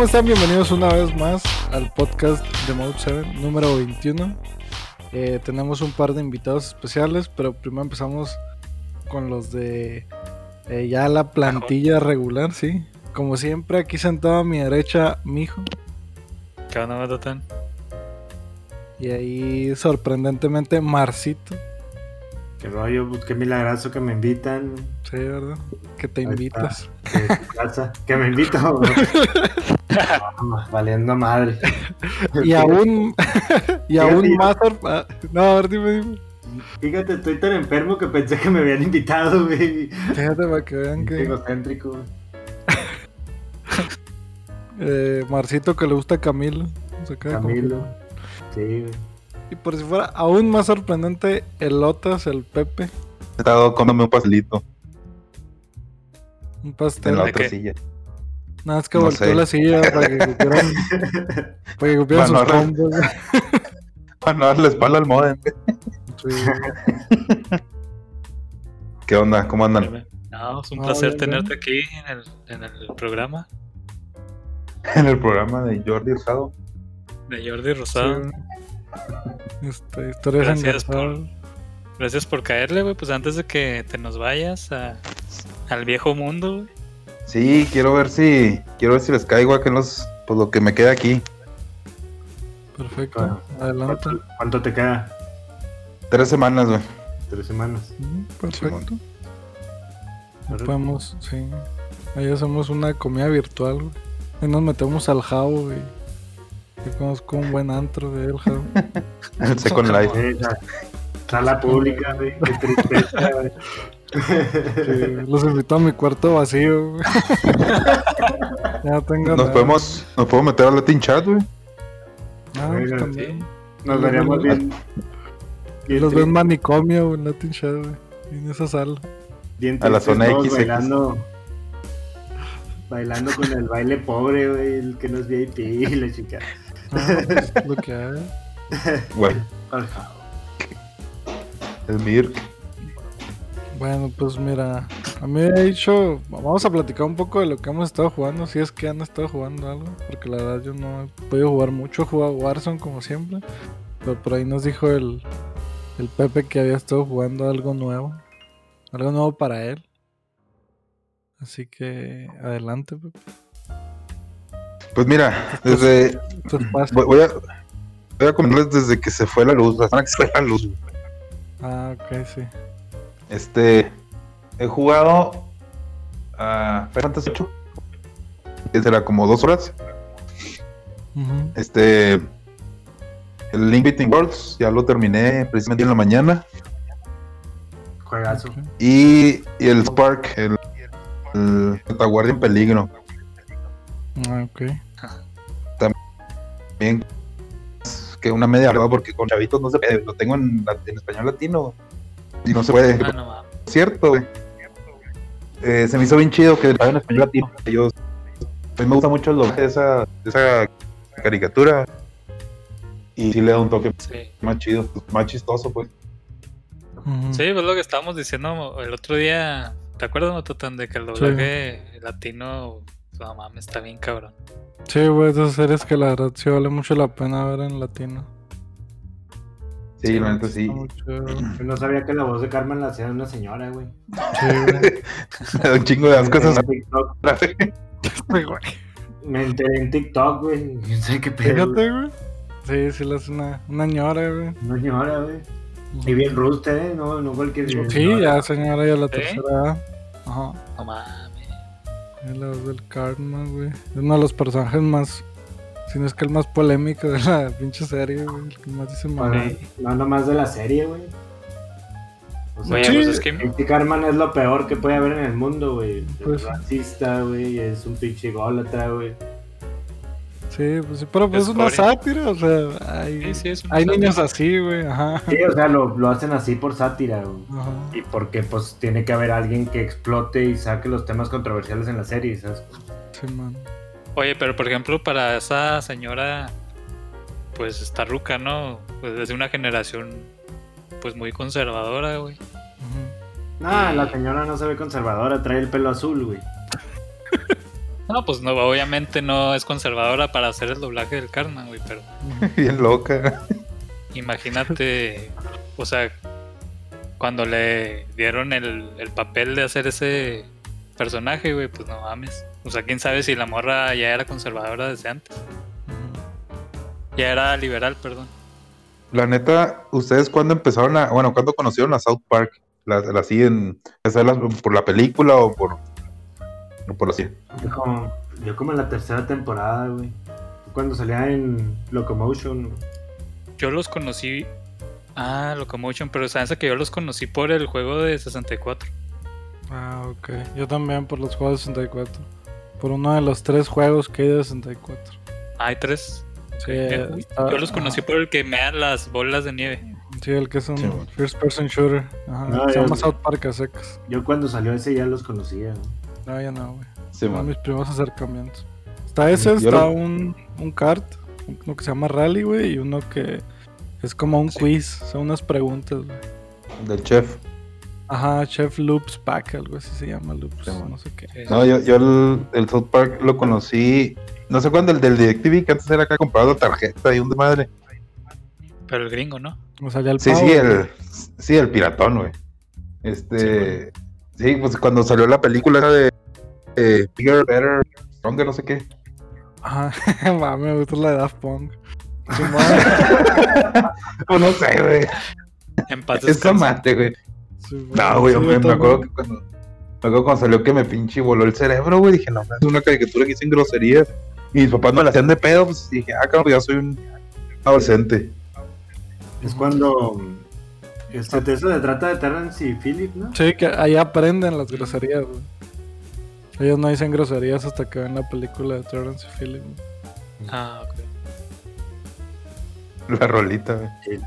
¿cómo están? Bienvenidos una vez más al podcast de Mode 7, número 21. Eh, tenemos un par de invitados especiales, pero primero empezamos con los de eh, ya la plantilla regular, sí. Como siempre, aquí sentado a mi derecha, mi hijo. ¿Qué onda? Y ahí, sorprendentemente, Marcito. Qué rollo, pues, qué milagroso que me invitan. Sí, ¿verdad? Que te invitas. Que, me invitan. Ah, Valiendo madre. Y aún, y aún más. ah, No, a ver, dime, dime. Fíjate, estoy tan enfermo que pensé que me habían invitado, güey. Fíjate para que vean que egocéntrico. eh, Marcito que le gusta a Camilo. Camilo. Sí, güey. Y por si fuera aún más sorprendente, el Otas, el Pepe, He estado comiendo un pastelito un en pastel. la ¿De otra silla. Nada más que no volteó sé. la silla para que cupieran, para que cupieran sus combos. Para no darle espalda al modem. Sí. ¿Qué onda? ¿Cómo andan? No, es un No, placer bien, bien. tenerte aquí en el, en el programa En el programa de Jordi Rosado. de Jordi Rosado. Sí. Este, historias Gracias engarzadas. Gracias por caerle, güey. Pues antes de que te nos vayas a- al viejo mundo, güey. Sí, quiero ver si quiero ver si les caigo aquí en los pues lo que me queda aquí. Perfecto. Bueno, Adelante. ¿Cuánto, cuánto te queda? Tres semanas, güey. Tres semanas. Mm, Perfecto. Podemos, sí. Ahí hacemos una comida virtual, güey. Ahí nos metemos al Jao, güey. Yo conozco un buen antro de el Jao. El Second Life. Sí, la Sala pública, güey. Qué tristeza, güey. Sí, los invito a mi cuarto vacío, güey. ya tengo Nos nada. podemos nos podemos meter al Latin Chat, güey. Ah, pues también. Nos veríamos bien. Y bien los veo en tristes, manicomio, güey, en Latin Chat, güey. En esa sala. bien a la zona XX. Bailando, bailando con el baile pobre, güey. El que no es VIP y la chica. Lo que hay. Güey, Al jabo. el Mir. Bueno, pues mira, a mí me ha dicho, vamos a platicar un poco de lo que hemos estado jugando, si es que han estado jugando algo, porque la verdad yo no he podido jugar mucho, he jugado Warzone como siempre, pero por ahí nos dijo el, el Pepe que había estado jugando algo nuevo, algo nuevo para él. Así que adelante, Pepe. Pues mira, desde voy, a voy a comentarles desde que se fue la luz, la semana que se fue la luz. Ah, ok, sí. Este, he jugado a Final Fantasy 8. Que será como dos horas. Este, el Link Between Worlds ya lo terminé precisamente en la mañana. Juegazo. Y, y el Spark, el, el Retaguardia en peligro. Ah, ok. Es que una media prueba porque con chavitos no se puede. Lo tengo en, la- en español latino y no se puede. Ah, no cierto, güey. Eh, se me hizo bien chido que en español latino. Yo, a mí me gusta mucho el doblaje de esa, de esa caricatura. Y sí le da un toque Sí. más chido, más chistoso, pues. Sí, pues lo que estábamos diciendo el otro día. ¿Te acuerdas, Matatan, de que el doblaje latino, no mames, está bien cabrón? Sí, güey, esas series que la verdad sí vale mucho la pena ver en latino. Sí, la neta sí. Chido. Yo no sabía que la voz de Carmen la hacía una señora, güey. Sí, güey. Da un chingo de asco esas En TikTok. Ay, güey. Me enteré en TikTok, güey. No sé qué pedo. güey. Fíjate, güey. Sí, sí, le hace una, una ñora, güey. Una señora, güey. Y bien ruste, ¿eh? No, no cualquier Sí, ya señora, ya la ¿Sí? tercera. Ajá. No mames. Es la voz del Cartman, güey. Es uno de los personajes más. Si no es que el más polémico de la pinche serie, güey. El que más dice. Bueno, no nomás de la serie, güey. O sea, Oye, Sí. pues es que. Es lo peor que puede haber en el mundo, güey. Pues- es racista, güey. Es un pinche gólatra, güey. Sí, pues sí, pero pues es una sátira, o sea, hay, Sí, sí, es una hay niños así, güey, ajá. Sí, o sea, lo, lo hacen así por sátira, güey. Ajá. Y porque, pues, tiene que haber alguien que explote y saque los temas controversiales en la serie, ¿sabes? Sí, man. Oye, pero por ejemplo, para esa señora, pues está ruca, ¿no? Pues es de una generación, pues muy conservadora, güey. No, la señora no se ve conservadora, trae el pelo azul, güey. No, pues no, obviamente no es conservadora para hacer el doblaje del Cartman, güey, pero Bien loca. imagínate, o sea, cuando le dieron el, el papel de hacer ese personaje, güey, pues no mames. O sea, quién sabe si la morra ya era conservadora desde antes. Ya era liberal, perdón. La neta, ¿ustedes cuándo empezaron a, bueno, cuándo conocieron a South Park? ¿La, la siguen, por la película o por, por serie? Yo como, yo como en la tercera temporada, güey. Cuando salía en Locomotion. güey. Yo los conocí. Ah, Locomotion, pero sabes que yo los conocí por el juego de 64. Ah, ok. Yo también por los juegos de 64. Por uno de los tres juegos que hay de 64. Ah, hay tres. Sí, Eh, está- yo los conocí por el que me dan las bolas de nieve. Sí, el que es un Sí, bueno. first person shooter. Ajá. Ah, se llama South Park a secas. Yo cuando salió ese ya los conocía. güey. No, ya no, güey. Sí, man. mis primeros acercamientos. Está ese, está lo- un, un kart, uno que se llama Rally, güey, y uno que es como un Sí. quiz, son unas preguntas, güey. Del chef. Ajá, Chef Loops Pack, algo así se llama Loops, Sí, no sé qué. No, yo, yo el, el South Park lo conocí, no sé cuándo, el del DirecTV, que antes era acá comprado tarjeta y un de madre. Pero el gringo, ¿no? O sea, ya el Sí, pavo, sí, el, sí, el piratón, güey. Este, sí, pues cuando salió la película de eh, Bigger, Better, Stronger, no sé qué. Ajá, mami, me gusta la de Daft Punk. Pues no sé, güey. En paz Es descanse. amante, güey. Simón. No, güey, Sí, me, me acuerdo que cuando, me acuerdo cuando salió que me pinche voló el cerebro, güey. Dije, no, es una caricatura que dicen groserías. Y mis papás me la hacían de pedo, pues dije, ah, cabrón, ya soy un adolescente. Es cuando. Este, de eso se trata de Terrence y Philip, ¿no? Sí, que ahí aprenden las groserías, güey. Ellos no dicen groserías hasta que ven la película de Terrence y Phillip. güey. Ah, ok. La rolita, güey.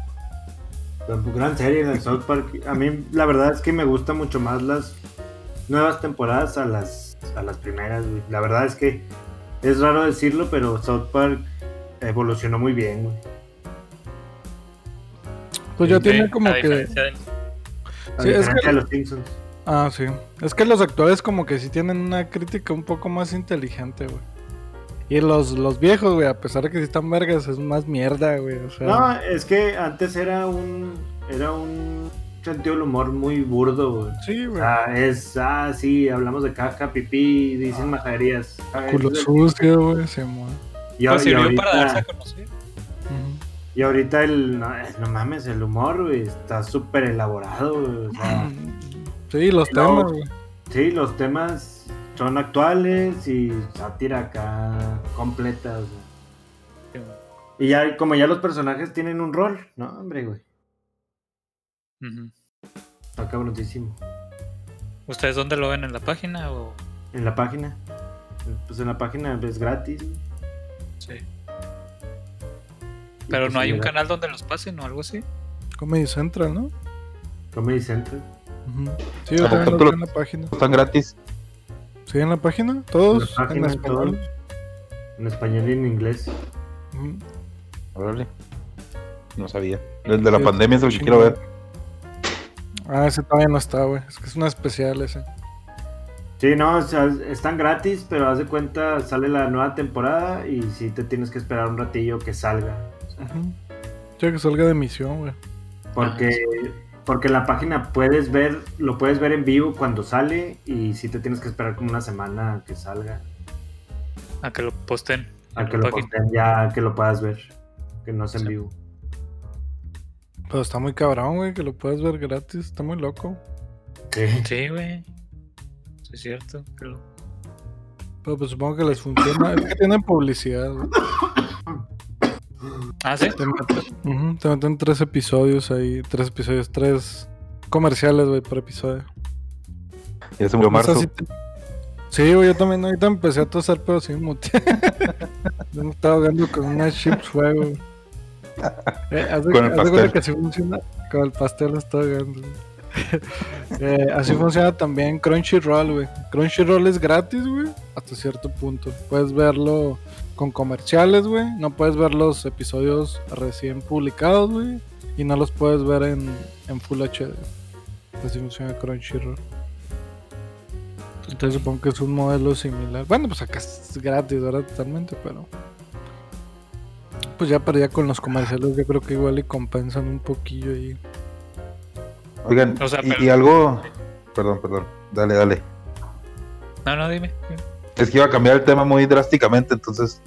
Pues, Gran serie en el South Park. A mí, la verdad es que me gusta mucho más las nuevas temporadas a las, a las primeras, güey. La verdad es que es raro decirlo, pero South Park evolucionó muy bien, güey. Pues ya Sí, tiene como a que. Sí, es que- los Simpsons. Ah, sí. Es que los actuales como que sí tienen una crítica un poco más inteligente, güey. Y los, los viejos, güey, a pesar de que sí están vergas, es más mierda, güey. O sea, No, es que antes era un. Era un sentido del humor muy burdo, güey. sí, güey. sea, es. Ah, sí, hablamos de caca, pipí, dicen majaderías. Ah, Culo es- sucio, güey, se mueve. Y, Pues sirvió ahorita, para darse a conocer. Ujú. Y ahorita el. No, no mames, el humor, güey, está súper elaborado, güey. O sea, Sí, los temas, güey. sí, los temas son actuales y sátira acá completa, o sea. Sí, Y ya, como ya los personajes tienen un rol, no, hombre, güey. Ujú. Está cabroncísimo. ¿Ustedes dónde lo ven en la página o...? En la página. Pues en la página es gratis, güey. Sí. Pero pues no hay un canal donde los pasen o algo así. Comedy Central, ¿no? Comedy Central. Ujú. Sí, yo Ah, también ¿tú los lo- en la página. Están gratis. ¿Sí en la página? ¿Todos? En la página, en español. En español y en inglés. Órale. No sabía. El de la Sí, pandemia es el que quiero ver. Ah, ese todavía no está, güey. Es que es una especial ese. Sí, no, o sea, están gratis, pero haz de cuenta, sale la nueva temporada y sí te tienes que esperar un ratillo que salga. Sí, que salga de emisión, güey. Porque, porque en la página puedes ver, lo puedes ver en vivo cuando sale y sí te tienes que esperar como una semana a que salga, A que lo posten. a que lo página. posten ya, que lo puedas ver, que no es en Sí. vivo. Pero está muy cabrón, güey, que lo puedes ver gratis. Está muy loco. Sí. Sí, güey. Sí, es cierto. lo- Pero pues supongo que les funciona. es que tienen publicidad, güey. Ah, sí. Te meten, meten tres episodios ahí. Tres episodios, tres comerciales, güey, por episodio. Ya se murió O sea, marzo. sí, te- sí, güey, yo también ahorita empecé a toser, pero sin mute. yo me estaba ahogando con unas chips fuego. Eh, haz de- Con el haz de cuenta pastel. que así funciona. Con el pastel lo estoy ahogando. Eh, así funciona también Crunchyroll, güey. Crunchyroll es gratis, güey, hasta cierto punto. Puedes verlo con comerciales, güey. No puedes ver los episodios recién publicados, güey. Y no los puedes ver en, en Full HD. Así funciona Crunchyroll. Entonces supongo que es un modelo similar. Bueno, pues acá es gratis, ¿verdad? Totalmente, pero. Pues ya, pero ya con los comerciales yo creo que igual y compensan un poquillo ahí. Oigan, O sea, y, pero- y algo. Perdón, perdón. Dale, dale. No, no, dime. Es que iba a cambiar el tema muy drásticamente, entonces.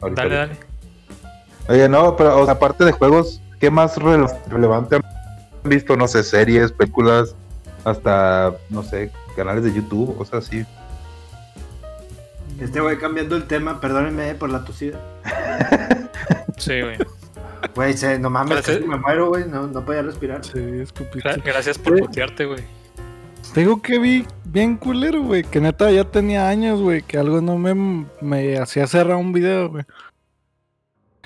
ahorita- Dale, dale. Oye, no, pero o sea, aparte de juegos, ¿qué más rele- relevante han visto? No sé, series, películas, hasta, no sé, canales de YouTube, o sea, sí. Este güey cambiando el tema, perdónenme por la tosida. Sí, güey. Güey, se- no mames, Gracias. me muero, güey. No, no podía respirar. Sí, escupiste. Gra- gracias por putearte, güey. Te digo que vi bien culero, güey. Que neta ya tenía años, güey. Que algo no me, me hacía cerrar un video, güey.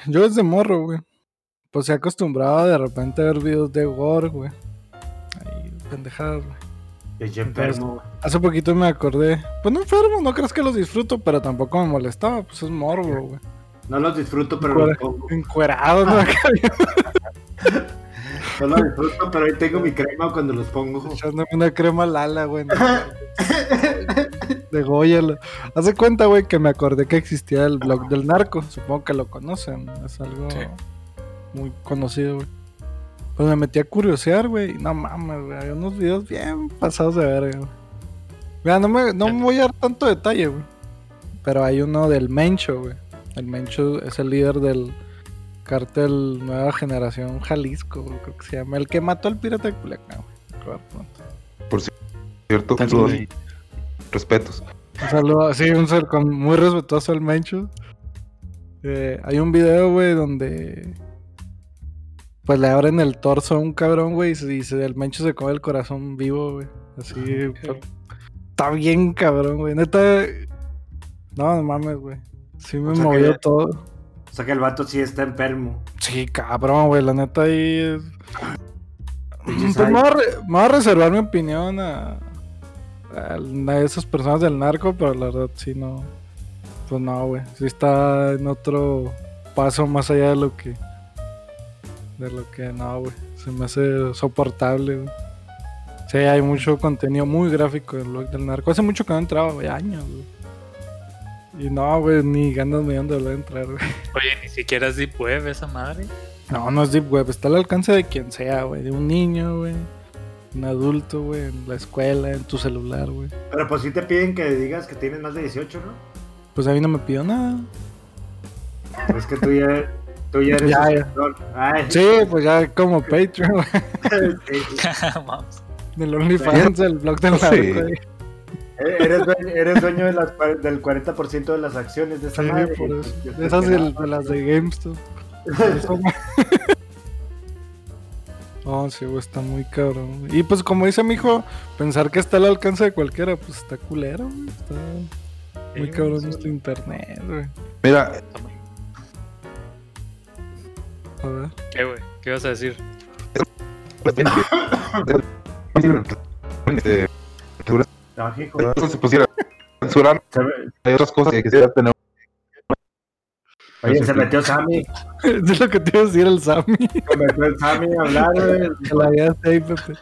Yo desde morro, güey. Pues se acostumbraba de repente a ver videos de gore, güey. Ahí, pendejadas, güey. Pinche enfermo, güey. Hace poquito me acordé. Pues no enfermo, no crees que los disfruto, pero tampoco me molestaba. Pues es morbo, güey. No los disfruto, pero Fuera. los pongo. Encuerado, ¿no? No los disfruto, pero ahí tengo mi crema cuando los pongo. echándome una crema lala, güey. ¿no? De Goya. lo- Hace cuenta, güey, que me acordé que existía el blog del narco. Supongo que lo conocen. Es algo Sí. muy conocido, güey. Pues me metí a curiosear, güey. y No mames, güey. Hay unos videos bien pasados de verga, güey. Mira, no me, no me voy a dar tanto detalle, güey. Pero hay uno del Mencho, güey. El Mencho es el líder del cártel Nueva Generación Jalisco, creo que se llama. El que mató al pirata de Culiacán, güey. Claro, pronto. ¿Cierto? Saludos. Respetos. Un saludo, sí, un saludo con- muy respetuoso al Mencho. Eh, hay un video, güey, donde pues le abren el torso a un cabrón, güey, y se el Mencho se come el corazón vivo, güey. Así, pues, está bien cabrón, güey. Neta, no, no mames, güey. Sí me O sea movió que- todo. O sea que el vato sí está enfermo. Sí, cabrón, güey, la neta ahí es... Pinche Pues me voy, a re- me voy a reservar mi opinión a, a esas personas del narco, pero la verdad sí no. Pues no, güey. Sí está en otro paso más allá de lo que. De lo que no, güey. Se me hace soportable, güey. Sí, hay mucho contenido muy gráfico del blog del narco. Hace mucho que no entraba, güey, años, güey. Y no, güey, ni ganas me dieron de volver a entrar, güey. Oye, ni siquiera es Deep Web esa madre. No, no es Deep Web, está al alcance de quien sea, güey. De un niño, güey. Un adulto, güey. En la escuela, en tu celular, güey. Pero pues sí te piden que digas que tienes más de 18, ¿no? Pues a mí no me pidió nada. Es que tú ya, tú ya eres Ya, ya. Ay, Sí, pues ya como Patreon, güey. sí. Del OnlyFans, el blog del narco, Sí. Eres dueño, eres dueño de las, del 40% de las acciones de esa Sí, madre. por eso. Yo De esas de, las de GameStop. No, sí, güey, está muy cabrón. Y pues como dice mi hijo, pensar que está al alcance de cualquiera, pues está culero, güey. Está muy Sí, cabrón sí. nuestro internet, güey. Mira, A ver. ¿Qué, güey? ¿Qué ibas a decir? Que se pusiera me- hay otras cosas que quisiera tener. Oye, se metió Sammy. Es lo que te iba a decir el Sammy. Se metió el Sammy a hablar, güey. Que la vida está ahí, Pepe.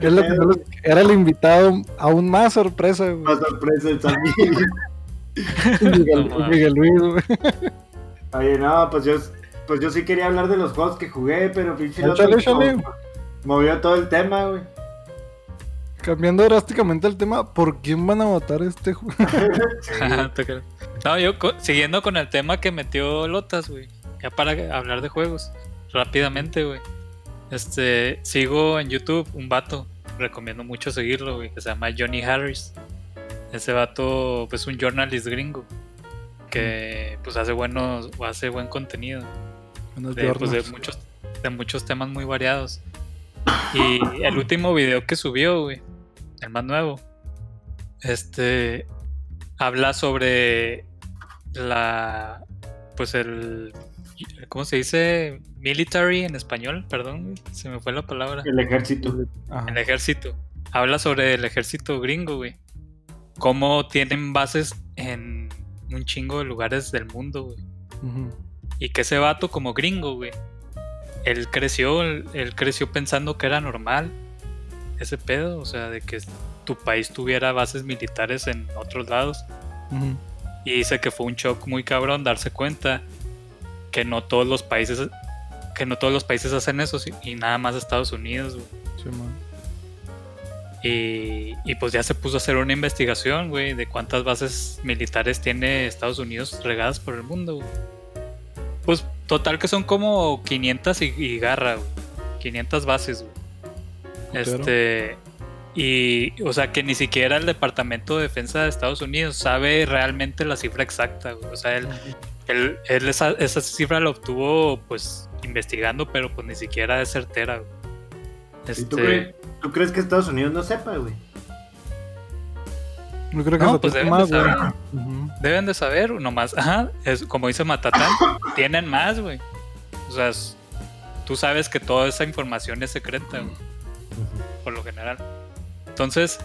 Es lo que no era el invitado aún más sorpresa, güey. Más sorpresa el Sammy. Miguel. Miguel Luis, güey. Oye, no, pues yo, pues yo sí quería hablar de los juegos que jugué, pero pinche movió todo el tema, güey. Cambiando drásticamente el tema, ¿por quién van a votar este juego? Creo. no, yo siguiendo con el tema que metió Lotas, güey. Ya para hablar de juegos. Rápidamente, güey. Este, sigo en YouTube un vato. Recomiendo mucho seguirlo, güey. Que se llama Johnny Harris. Ese vato, pues, un journalist gringo. Que, pues, hace buenos, o hace buen contenido. Buenos de, pues, de muchos, de muchos temas muy variados. Y el último video que subió, güey, el más nuevo, este habla sobre la, pues el, ¿cómo se dice? Military en español, perdón, güey, se me fue la palabra. El ejército. Ajá. El ejército. Habla sobre el ejército gringo, güey. Cómo tienen bases en un chingo de lugares del mundo, güey. Y que ese vato como gringo, güey. Él creció, él creció pensando que era normal ese pedo, o sea, de que tu país tuviera bases militares en otros lados. Y dice que fue un shock muy cabrón darse cuenta que no todos los países que no todos los países hacen eso y nada más Estados Unidos. güey. Sí, man. Y, y pues ya se puso a hacer una investigación, güey, de cuántas bases militares tiene Estados Unidos regadas por el mundo. güey. Pues total que son como 500 y, y garra, güey. 500 bases, güey. Este. Y, o sea, que ni siquiera el Departamento de Defensa de Estados Unidos sabe realmente la cifra exacta, güey. O sea, él, él, él esa, esa cifra la obtuvo, pues, investigando, pero pues ni siquiera es certera, güey. ¿Y tú, Este, crees, tú crees que Estados Unidos no sepa, güey? Yo creo que No, pues deben de más, güey. saber. Deben de saber, nomás, ajá, es, como dice Matatán, tienen más, güey. O sea, es- tú sabes que toda esa información es secreta, güey, por lo general. Entonces,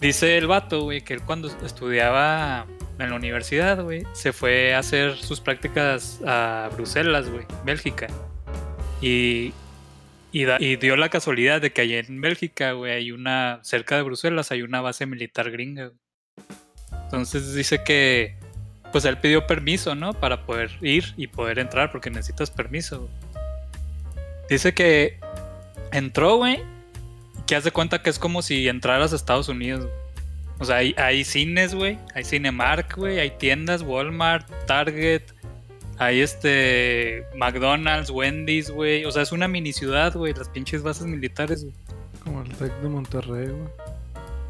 dice el vato, güey, que él cuando estudiaba en la universidad, güey, se fue a hacer sus prácticas a Bruselas, güey, Bélgica. Y, y, dio la casualidad de que allá en Bélgica, güey, hay una, cerca de Bruselas, hay una base militar gringa, güey. Entonces dice que pues él pidió permiso, ¿no? Para poder ir y poder entrar porque necesitas permiso. Dice que entró, güey, que haz de cuenta que es como si entraras a Estados Unidos. O sea, hay, hay cines, güey, hay Cinemark, güey, hay tiendas, Walmart, Target, hay este McDonald's, Wendy's, güey. O sea, es una mini ciudad, güey, las pinches bases militares, güey. Como el Tec de Monterrey, güey.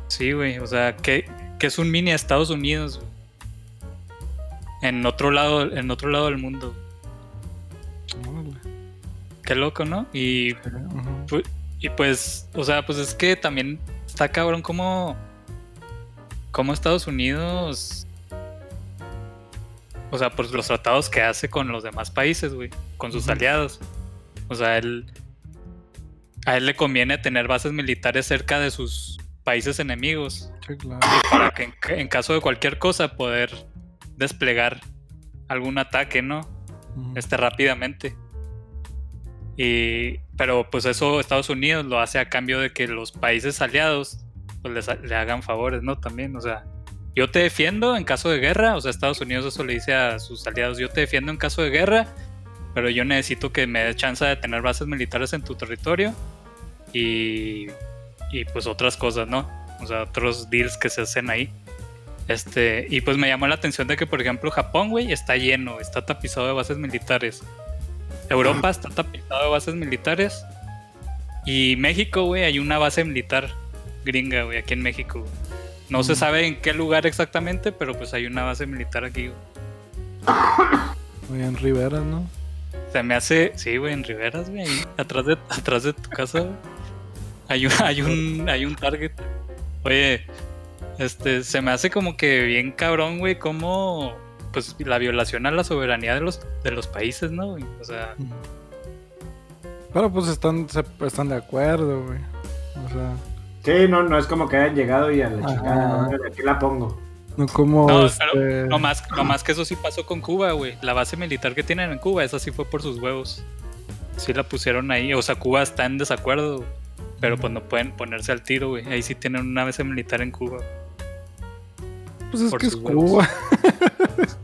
Sí, güey, o sea, que, que es un mini Estados Unidos, güey. En otro lado, en otro lado del mundo. Órale. Qué loco, ¿no? Y, y pues, o sea, pues es que también está cabrón como, como Estados Unidos, o sea, por los tratados que hace con los demás países, güey, con sus aliados. O sea, él, a él le conviene tener bases militares cerca de sus países enemigos. Sí, claro. para que en, en caso de cualquier cosa poder desplegar algún ataque, ¿no? Ujú. Este rápidamente. Y pero pues eso Estados Unidos lo hace a cambio de que los países aliados pues les le hagan favores, ¿no? También, o sea, yo te defiendo en caso de guerra, o sea, Estados Unidos eso le dice a sus aliados, yo te defiendo en caso de guerra, pero yo necesito que me des chance de tener bases militares en tu territorio y y pues otras cosas, ¿no? O sea, otros deals que se hacen ahí. Este, y pues me llamó la atención de que, por ejemplo, Japón, güey, está lleno, está tapizado de bases militares. Europa está tapizado de bases militares. Y México, güey, hay una base militar gringa, güey, aquí en México. No se Mm. sabe en qué lugar exactamente, pero pues hay una base militar aquí, güey. En Rivera, ¿no? Se me hace, sí, güey, en Riveras, güey, atrás de, atrás de tu casa, güey. Hay un, hay un, hay un target. Oye, este, se me hace como que bien cabrón, güey, como, pues, la violación a la soberanía de los, de los países, ¿no, güey? O sea. Pero pues están, se- están de acuerdo, güey. O sea, Sí, no, no es como que hayan llegado y a la chingada, órale, aquí la pongo. no como No, este... no más, no más que eso sí pasó con Cuba, güey. La base militar que tienen en Cuba, esa sí fue por sus huevos. Sí la pusieron ahí. O sea, Cuba está en desacuerdo, güey. pero pues no pueden ponerse al tiro, güey. Ahí sí tienen una base militar en Cuba. Pues es por que es huevos. Cuba.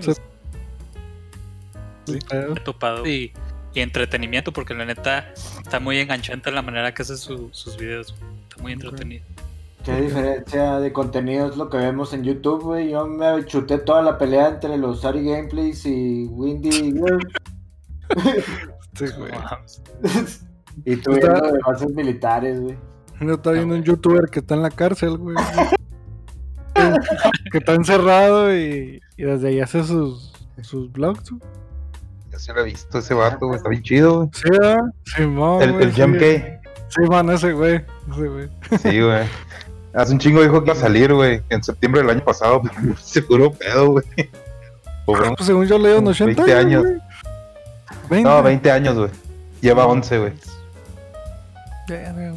Sí, Sí. he topado. Y, y entretenimiento, porque la neta está muy enganchante la manera que hace su- sus videos. güey. Está muy entretenido. ¿Qué diferencia de contenido es lo que vemos en YouTube, güey? Yo me chuté toda la pelea entre los Ari Gameplays y Windy Girl. Sí, güey. Y tú Está- viendo de bases militares, güey. Yo estaba viendo un youtuber que está en la cárcel, güey. que está encerrado y, y desde ahí hace sus, sus vlogs. güey. Ya se lo he visto ese vato, güey. Está bien chido, güey. Sí, ¿verdad? Simón, El, güey, el sí. Jam K. Sí, man, ese güey. Ese güey. Sí, güey. Hace un chingo dijo que iba a salir, güey. En septiembre del año pasado, pero se puro pedo, güey. Pobre- Pues según yo le dieron 80 20 años. 20. No, 20 años, güey. Lleva 11, güey. Ya, ya, güey.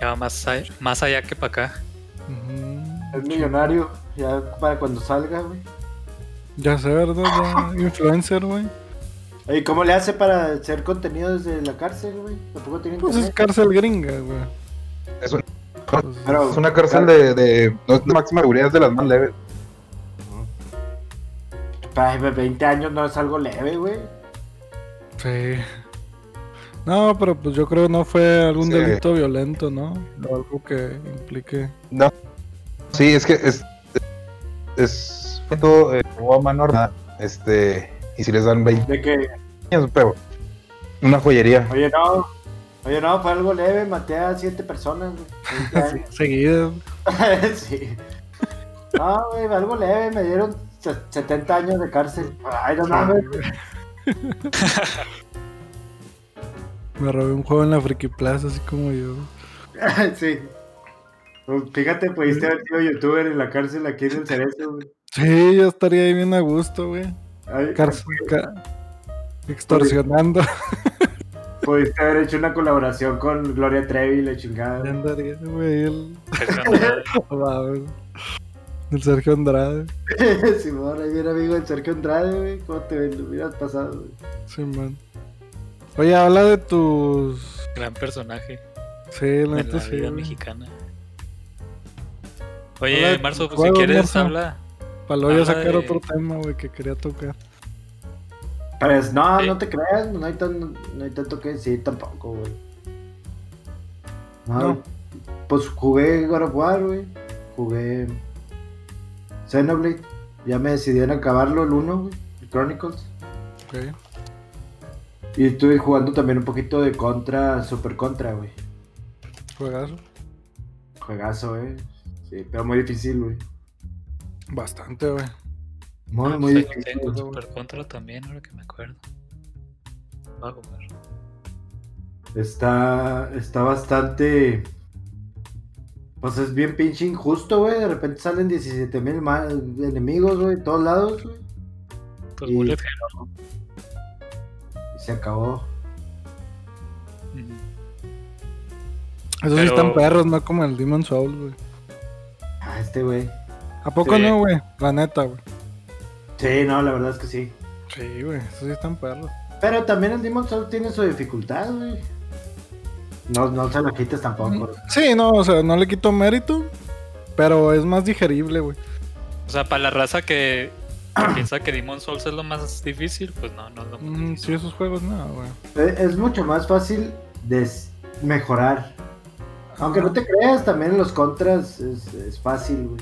Ya va más, a- más allá que para acá. Es millonario. Ya para cuando salga, güey. Ya sé, ¿verdad? Ya, influencer, güey. Oye, ¿cómo le hace para hacer contenido desde la cárcel, güey? Tampoco tiene Pues es internet. cárcel gringa, güey. Es, un- Pues, Pero- es una cárcel de, de, no es de máxima seguridad, es de las más leves. Güey, 20 años no es algo leve, güey. Sí. No, pero pues yo creo que no fue algún Sí. delito violento, ¿no? O algo que implique. No. Sí, es que es. Es. fue todo eh, robó a mano armada, Este. Y si les dan 20 De que, años, pero. Una joyería. oye, no. Oye, no, fue algo leve. Maté a 7 personas, güey. 20 años. Seguido. sí. No, güey, algo leve. Me dieron se- 70 años de cárcel. Ay, no mames. Me robé un juego en la Friki Plaza, así como yo. sí. Pues, Fíjate, pudiste haber sido youtuber en la cárcel aquí en el Cerezo, güey. Sí, yo estaría ahí bien a gusto, güey. Ay, Cárcel, ca- Extorsionando. Pudiste haber hecho una colaboración con Gloria Trevi la Ya chingada. andaría, güey. El, Mames. el Sergio Andrade. Simón, ahí viene amigo de Sergio Andrade, güey. ¿Cómo te hubieras pasado, güey. Sí, man. Oye, habla de tus. Gran personaje Sí, la de neta la sí. vida güey. mexicana. Oye, Marzo, pues si quieres, Marzo. habla. Para luego sacar de- otro tema, güey, que quería tocar. Pues no, Sí. no te creas, no hay, tan, no hay tanto que decir tampoco, güey. No, No. Pues jugué God of War, güey. Jugué Xenoblade. Ya me decidí en acabarlo, el 1, güey. El Chronicles. Ok. Y estuve jugando también un poquito de Contra, Super Contra, güey. Juegazo. Juegazo, güey. Sí, pero muy difícil, güey. Bastante, güey. Muy, Ah, muy difícil. tengo, güey. Super Contra también, ahora que me acuerdo. Voy a jugar. Está, está bastante. Pues es bien pinche injusto, güey. De repente salen 17 mil enemigos, güey, de todos lados, güey. Pues Y- Bullet Hell. Y se acabó. Esos sí están perros, no como el Demon Souls, güey. Ah, este, güey. ¿A poco Sí. no, güey? La neta, güey. Sí, no, la verdad es que sí. Sí, güey. Esos sí están perros. Pero también el Demon Souls tiene su dificultad, güey. No, no se lo quites tampoco. Sí, no, o sea, no le quito mérito. Pero es más digerible, güey. O sea, para la raza que, que piensa que Demon Souls es lo más difícil, pues no, no es lo más Mm, difícil. sí, esos juegos no, güey. Es, es mucho más fácil de s- mejorar. Aunque no te creas, también en los contras es, es fácil, güey.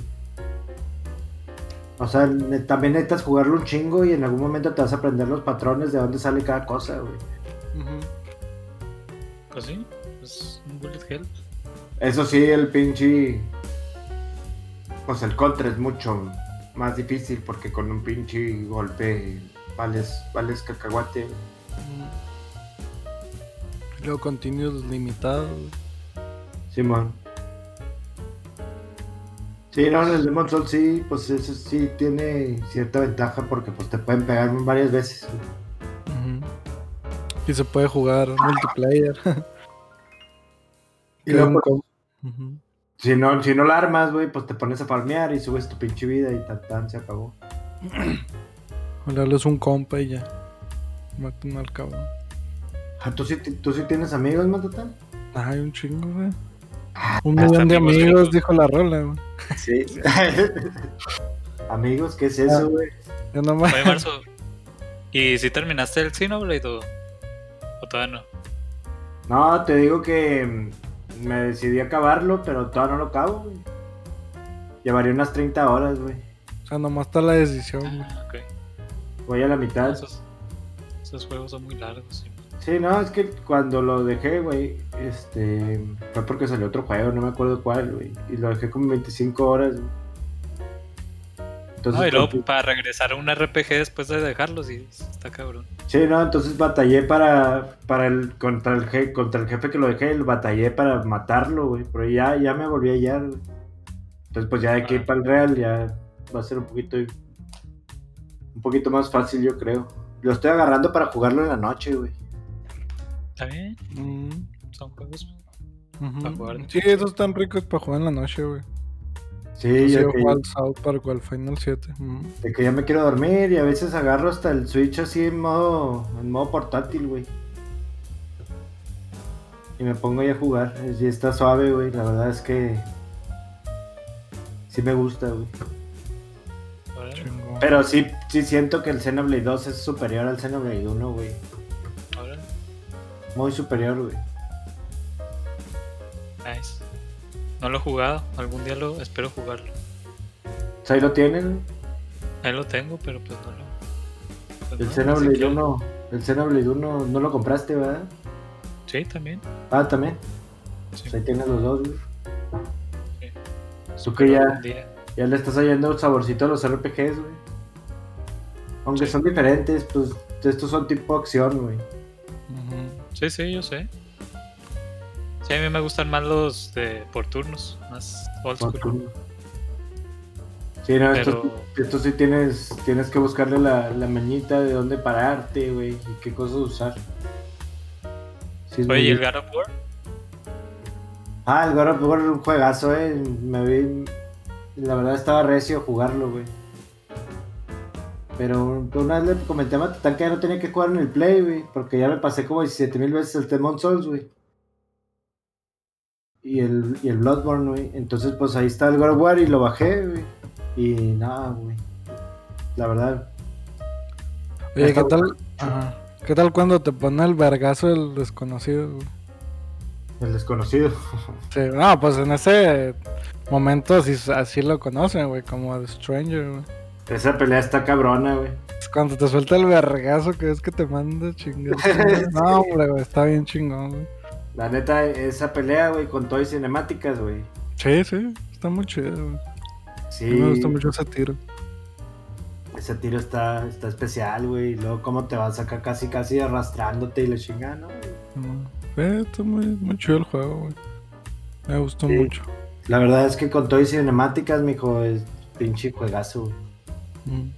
O sea, ne- también necesitas jugarlo un chingo y en algún momento te vas a aprender los patrones de dónde sale cada cosa, güey. Ujú. Pues sí, es un Bullet Hell. Eso sí, el pinche. Pues el contra es mucho más difícil porque con un pinche golpe vales, vales cacahuate. Luego continuos limitados. Simón. Sí, no, el Demon Souls sí, pues eso sí tiene cierta ventaja porque pues te pueden pegar varias veces. Y se puede jugar multiplayer. Y luego, pues, si no, si no la armas, güey, pues te pones a farmear y subes tu pinche vida y tan, tan se acabó. Hablas un compa y ya. Matan al cabrón. Ah, ¿Tú sí, tú sí tienes amigos, Matatán? Ay, un chingo, güey. Un hasta millón de amigos dijo la rola, güey. Sí. amigos, ¿qué es eso, güey? Yo nomás. Oye, Marzo, ¿y si terminaste el Xenoblade o, o todavía no? No, te digo que mm, me decidí a acabarlo, pero todavía no lo acabo, güey. Llevaría unas 30 horas, güey. O sea, nomás está la decisión, güey. Ah, ok. Voy a la mitad. Eso es, Esos juegos son muy largos. Sí. No, es que cuando lo dejé, güey, este, fue porque salió otro juego, no me acuerdo cuál, güey, y lo dejé como 25 horas. güey. Entonces, No, y luego para regresar a un RPG después de dejarlo, sí, está cabrón. sí, no, entonces batallé para, para el, contra el, je- contra el jefe que lo dejé, batallé para matarlo, güey, pero ya, ya me volví a hallar, güey. Entonces, pues ya de aquí Ah. para el Real ya va a ser un poquito, un poquito más fácil, yo creo. Lo estoy agarrando para jugarlo en la noche, güey. Está bien, Mm, son juegos. ujú. Pa' jugar. Sí, esos están ricos para jugar en la noche, güey. Sí, yo yo al South Park o al Final 7. ujú. De que ya me quiero dormir y a veces agarro hasta el Switch así en modo, en modo portátil, güey. Y me pongo ahí a jugar. Y está suave, güey. La verdad es que sí me gusta, güey. Pero sí, sí siento que el Xenoblade 2 es superior al Xenoblade 1, güey. Muy superior, güey. Nice. No lo he jugado, algún día lo espero jugarlo. Sea, ahí lo tienen. Ahí lo tengo, pero pues no lo. pues El no, Xenoblade siquiera- 1. El Xenoblade 1 no lo compraste, ¿verdad? Sí, también. Ah, también. Sí. Pues ahí tienes los dos, güey. Sí. Tú que ya. Ya le estás hallando el saborcito a los RPGs, güey. Aunque Sí. son diferentes, pues estos son tipo acción, güey. Sí, sí, yo sé. Sí, a mí me gustan más los de por turnos, más old Por school. turno. Sí, no, Pero- estos sí tienes, tienes que buscarle la, la meñita de dónde pararte, güey, y qué cosas usar. Sí, Oye, ¿y el God of War? Ah, el God of War un juegazo, eh. Me vi. La verdad estaba recio jugarlo, güey. Pero una vez le comenté a Matatán que ya no tenía que jugar en el Play, güey. Porque ya me pasé como 17 mil veces el Demon Souls, güey. Y el, y el Bloodborne, güey. Entonces, pues ahí está el God of War y lo bajé, güey. Y nada, güey. La verdad. Oye, ¿qué tal? Ajá. ¿Qué tal cuando te pone el vergazo el desconocido? güey? El desconocido. Sí, no, pues en ese momento así, así lo conocen, güey, como The Stranger, güey. Esa pelea está cabrona, güey. Es cuando te suelta el vergazo que es que te manda chingar. No, hombre, güey, está bien chingón, güey. La neta, esa pelea, güey, con todo y cinemáticas, güey. Sí, sí, está muy chido, güey. Sí. A mí Me gusta mucho ese tiro. Ese tiro está, está especial, güey. Y luego cómo te vas acá casi casi arrastrándote y le chingan, ¿no? güey? No, eh, está muy, muy chido el juego, güey. Me gustó Sí. mucho. La verdad es que con todo y cinemáticas, mijo, es pinche juegazo, güey. Mm.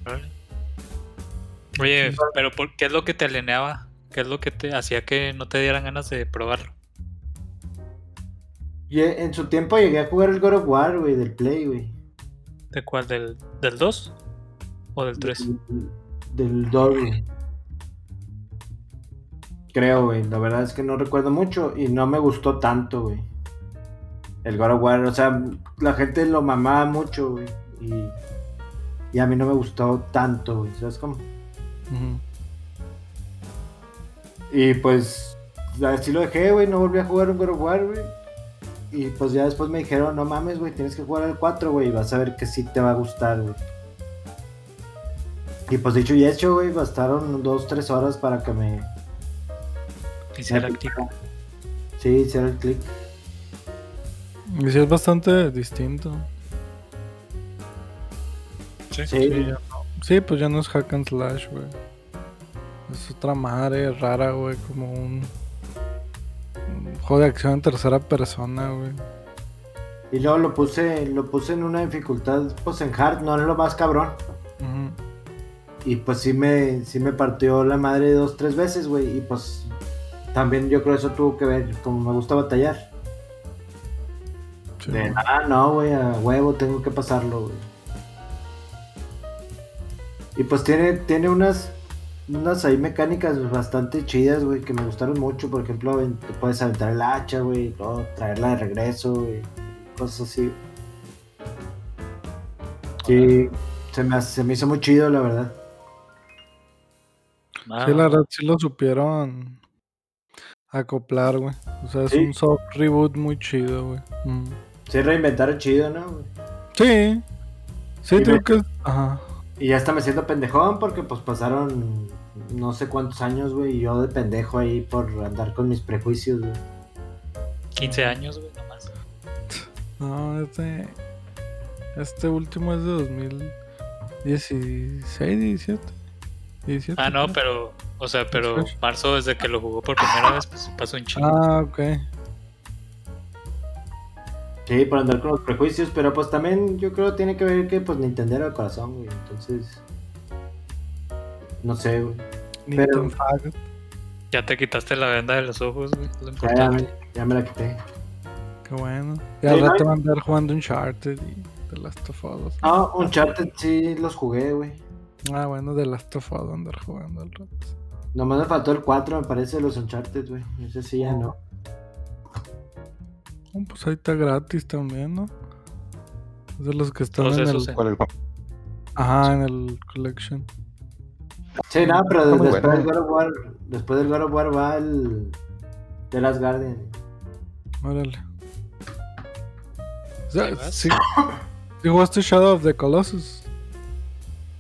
Oye, pero por, ¿qué es lo que te alineaba? ¿Qué es lo que te hacía que no te dieran ganas de probarlo? Y en su tiempo llegué a jugar el God of War, güey, del Play, güey. ¿De cuál? ¿Del, del 2? ¿O del 3? Del, del 2, güey. Creo, güey. La verdad es que no recuerdo mucho y no me gustó tanto, güey. El God of War, o sea, la gente lo mamaba mucho, güey. Y, y a mí no me gustó tanto, güey. ¿Sabes cómo? Y pues, así lo dejé, güey. No volví a jugar un God of War, güey. Y pues ya después me dijeron, no mames, güey, tienes que jugar al 4, güey. Y vas a ver que sí te va a gustar, güey. Y pues dicho y hecho, güey, bastaron dos, tres horas para que me... Hiciera me clic. Sí, hiciera el click. Y sí es bastante distinto. Sí. Sí, Sí, ya no- sí, pues ya no es hack and slash, güey. Es otra madre rara, güey, como un, un juego de acción en tercera persona, güey. Y luego lo puse, lo puse en una dificultad, pues en hard, no en lo más cabrón. Y pues sí me, sí me partió la madre dos, tres veces, güey. Y pues también yo creo eso tuvo que ver, como me gusta batallar. Sí. De, ah, no, güey, a huevo, tengo que pasarlo, güey. Y pues tiene, tiene unas, unas ahí mecánicas bastante chidas, güey, que me gustaron mucho. Por ejemplo, te puedes aventar el hacha, güey, luego traerla de regreso, güey. Cosas así. Sí, se me, hace- se me hizo muy chido, la verdad. Ah, Sí, la verdad, sí lo supieron acoplar, güey. O sea, es Sí. un soft reboot muy chido, güey. Mm. Sí, reinventaron chido, ¿no? Sí. Sí, creo me- que... Ajá. Y ya está me siento pendejón porque pues pasaron no sé cuántos años, güey, y yo de pendejo ahí por andar con mis prejuicios, güey. 15 años, güey, nomás. No, este. Este último es de 2016, 17. 17 Ah, no, pero, o sea, pero marzo desde que lo jugó por primera vez, pues pasó un chingo. Ah, ok. Sí, por andar con los prejuicios, pero pues también yo creo que tiene que ver que pues Nintendo era de corazón, güey, entonces... No sé, güey. Pero-. Ya te quitaste la venda de los ojos, güey. lo Ya, me, ya me la quité. Qué bueno. Y al Sí, ¿no? rato van a andar jugando Uncharted y The Last of Us. Ah, Uncharted sí los jugué, güey. Ah, bueno, The Last of Us andar jugando al rato. Nomás me faltó el 4, me parece, de los Uncharted, güey. Ese sí ya no. Oh, pues ahí está gratis también, ¿no? Es de los que están Todos en el... eh. ¿Cuál el Ajá, en el Collection. Sí, no, pero después bueno. del God of War, después del God of War va el The Last Guardian. Órale. O sea, sí, jugaste Shadow of the Colossus.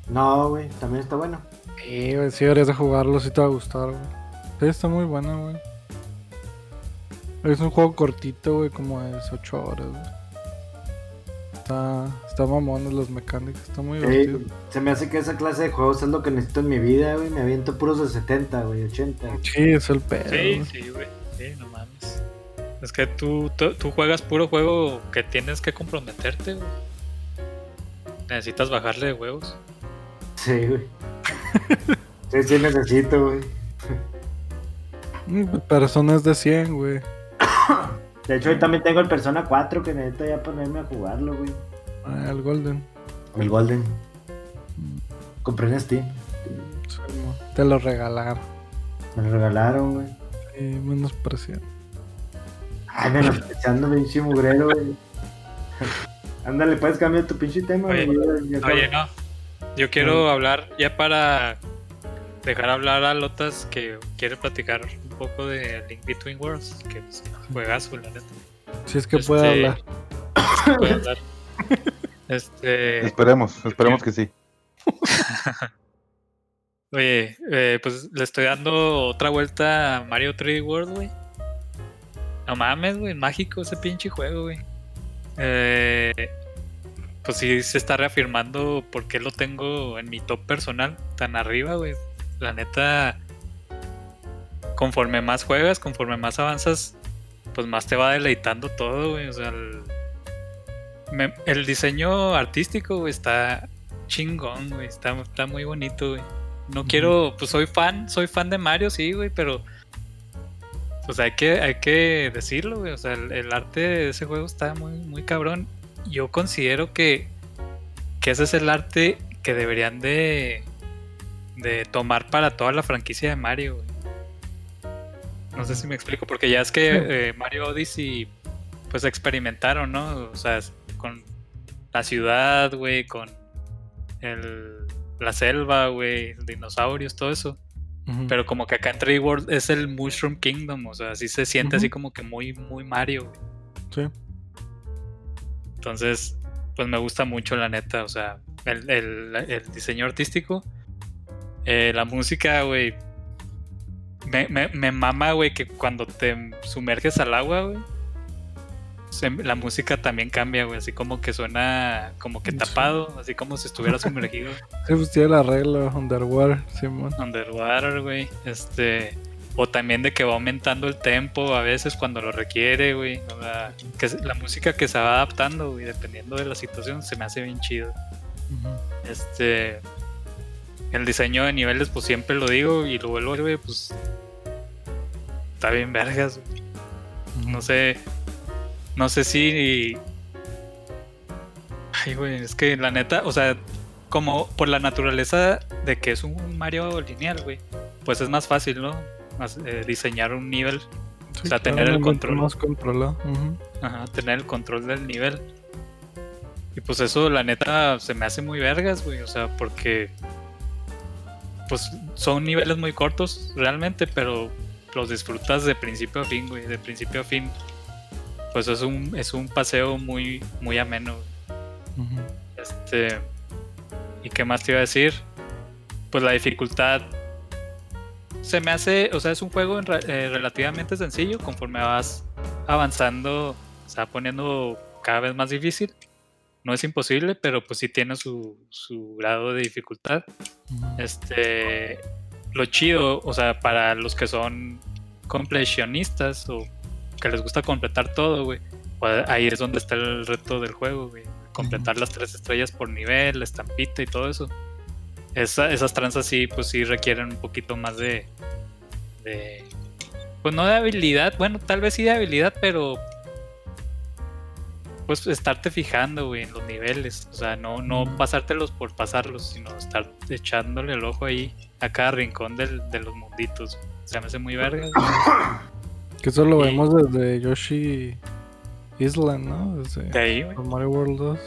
No, güey, también está bueno. Sí, güey, sí deberías de jugarlo, sí te va a gustar, güey. Sí, está muy bueno, güey. Es un juego cortito, güey, como de 8 horas, güey. Está, está mamón los mecánicos, está muy Sí, divertido. se me hace que esa clase de juegos es lo que necesito en mi vida, güey. Me aviento puros de 70, güey, 80. Sí, es el pedo. Sí, sí, güey. Sí, no mames. Es que tú, tú, tú juegas puro juego que tienes que comprometerte, güey. Necesitas bajarle de huevos. Sí, güey. sí, sí necesito, güey. Personas de 100, güey. De hecho, hoy también tengo el Persona 4 que necesito ya ponerme a jugarlo, güey. Ah, el Golden. El Golden. Compré en Steam. Sí. Te lo regalaron. Me lo regalaron, güey. Sí, menos presión. Ay, me lo estoy echando pinche mugrero, güey. Ándale, puedes cambiar tu pinche tema, Oye, güey. Ya- ya Oye, no. Yo quiero hablar ya para dejar hablar a Lotas que quiere platicar poco de Link Between Worlds, que es un juegazo, la neta. Si es que Este- puede hablar. Puede hablar. Este, Esperemos, esperemos que sí. oye, eh, pues le estoy dando otra vuelta a Mario 3D World, güey. No mames, güey, mágico ese pinche juego, güey. Eh, pues sí se está reafirmando por qué lo tengo en mi top personal tan arriba, güey. La neta, conforme más juegas, conforme más avanzas, pues más te va deleitando todo, güey. O sea, el, me- el diseño artístico, güey, está chingón, güey. Está, está muy bonito, güey. No quiero, pues soy fan, soy fan de Mario, sí, güey, pero pues hay que, hay que decirlo, güey. O sea, el, el arte de ese juego está muy, muy cabrón. Yo considero que, que ese es el arte que deberían de, de tomar para toda la franquicia de Mario, güey. No sé si me explico, porque ya es que eh, Mario Odyssey, pues experimentaron, ¿no? O sea, con la ciudad, güey, con el, la selva, güey, dinosaurios, todo eso. Pero como que acá en 3D World es el Mushroom Kingdom, o sea, así se siente así como que muy, muy Mario. güey. Sí. Entonces, pues me gusta mucho la neta, o sea, el, el- el diseño artístico, eh, la música, güey. Me, me, me mama, güey, que cuando te sumerges al agua, güey, se- la música también cambia, güey, así como que suena como que Sí. tapado, así como si estuviera sumergido. Sí, pues tiene la regla Underwater, Simón. Underwater, güey. Este. O también de que va aumentando el tempo a veces cuando lo requiere, güey. O sea, que la música que se va adaptando, güey, dependiendo de la situación, se me hace bien chido. Este. El diseño de niveles, pues siempre lo digo y lo vuelvo a güey, pues. Está bien vergas. No sé. No sé si. Ay, güey, es que la neta, o sea, como por la naturaleza de que es un Mario lineal, güey, pues es más fácil, ¿no? Más, eh, diseñar un nivel, Sí, O sea, tener el control. Más controlado. ajá, tener el control del nivel. Y pues eso, la neta, se me hace muy vergas, güey, o sea, porque. Pues son niveles muy cortos, realmente, pero los disfrutas de principio a fin, güey, de principio a fin. Pues es un, es un paseo muy, muy ameno. Este. ¿Y qué más te iba a decir? Pues la dificultad. se me hace, o sea, es un juego en eh, relativamente sencillo conforme vas avanzando, se va poniendo cada vez más difícil. No es imposible, pero pues sí tiene su, su grado de dificultad. Este, lo chido, o sea, para los que son completionistas o que les gusta completar todo, güey, pues ahí es donde está el reto del juego, güey. Completar las tres estrellas por nivel, la estampita y todo eso. Esa- esas tranzas sí, pues sí requieren un poquito más de, de. Pues no de habilidad, bueno, tal vez sí de habilidad, pero. Pues estarte fijando, güey, en los niveles. O sea, no, no pasártelos por pasarlos, sino estar echándole el ojo ahí a cada rincón del- de los munditos. Se me hace muy verga. Que eso lo Y- vemos desde Yoshi Island, ¿no? Desde De ahí, güey. Mario World 2.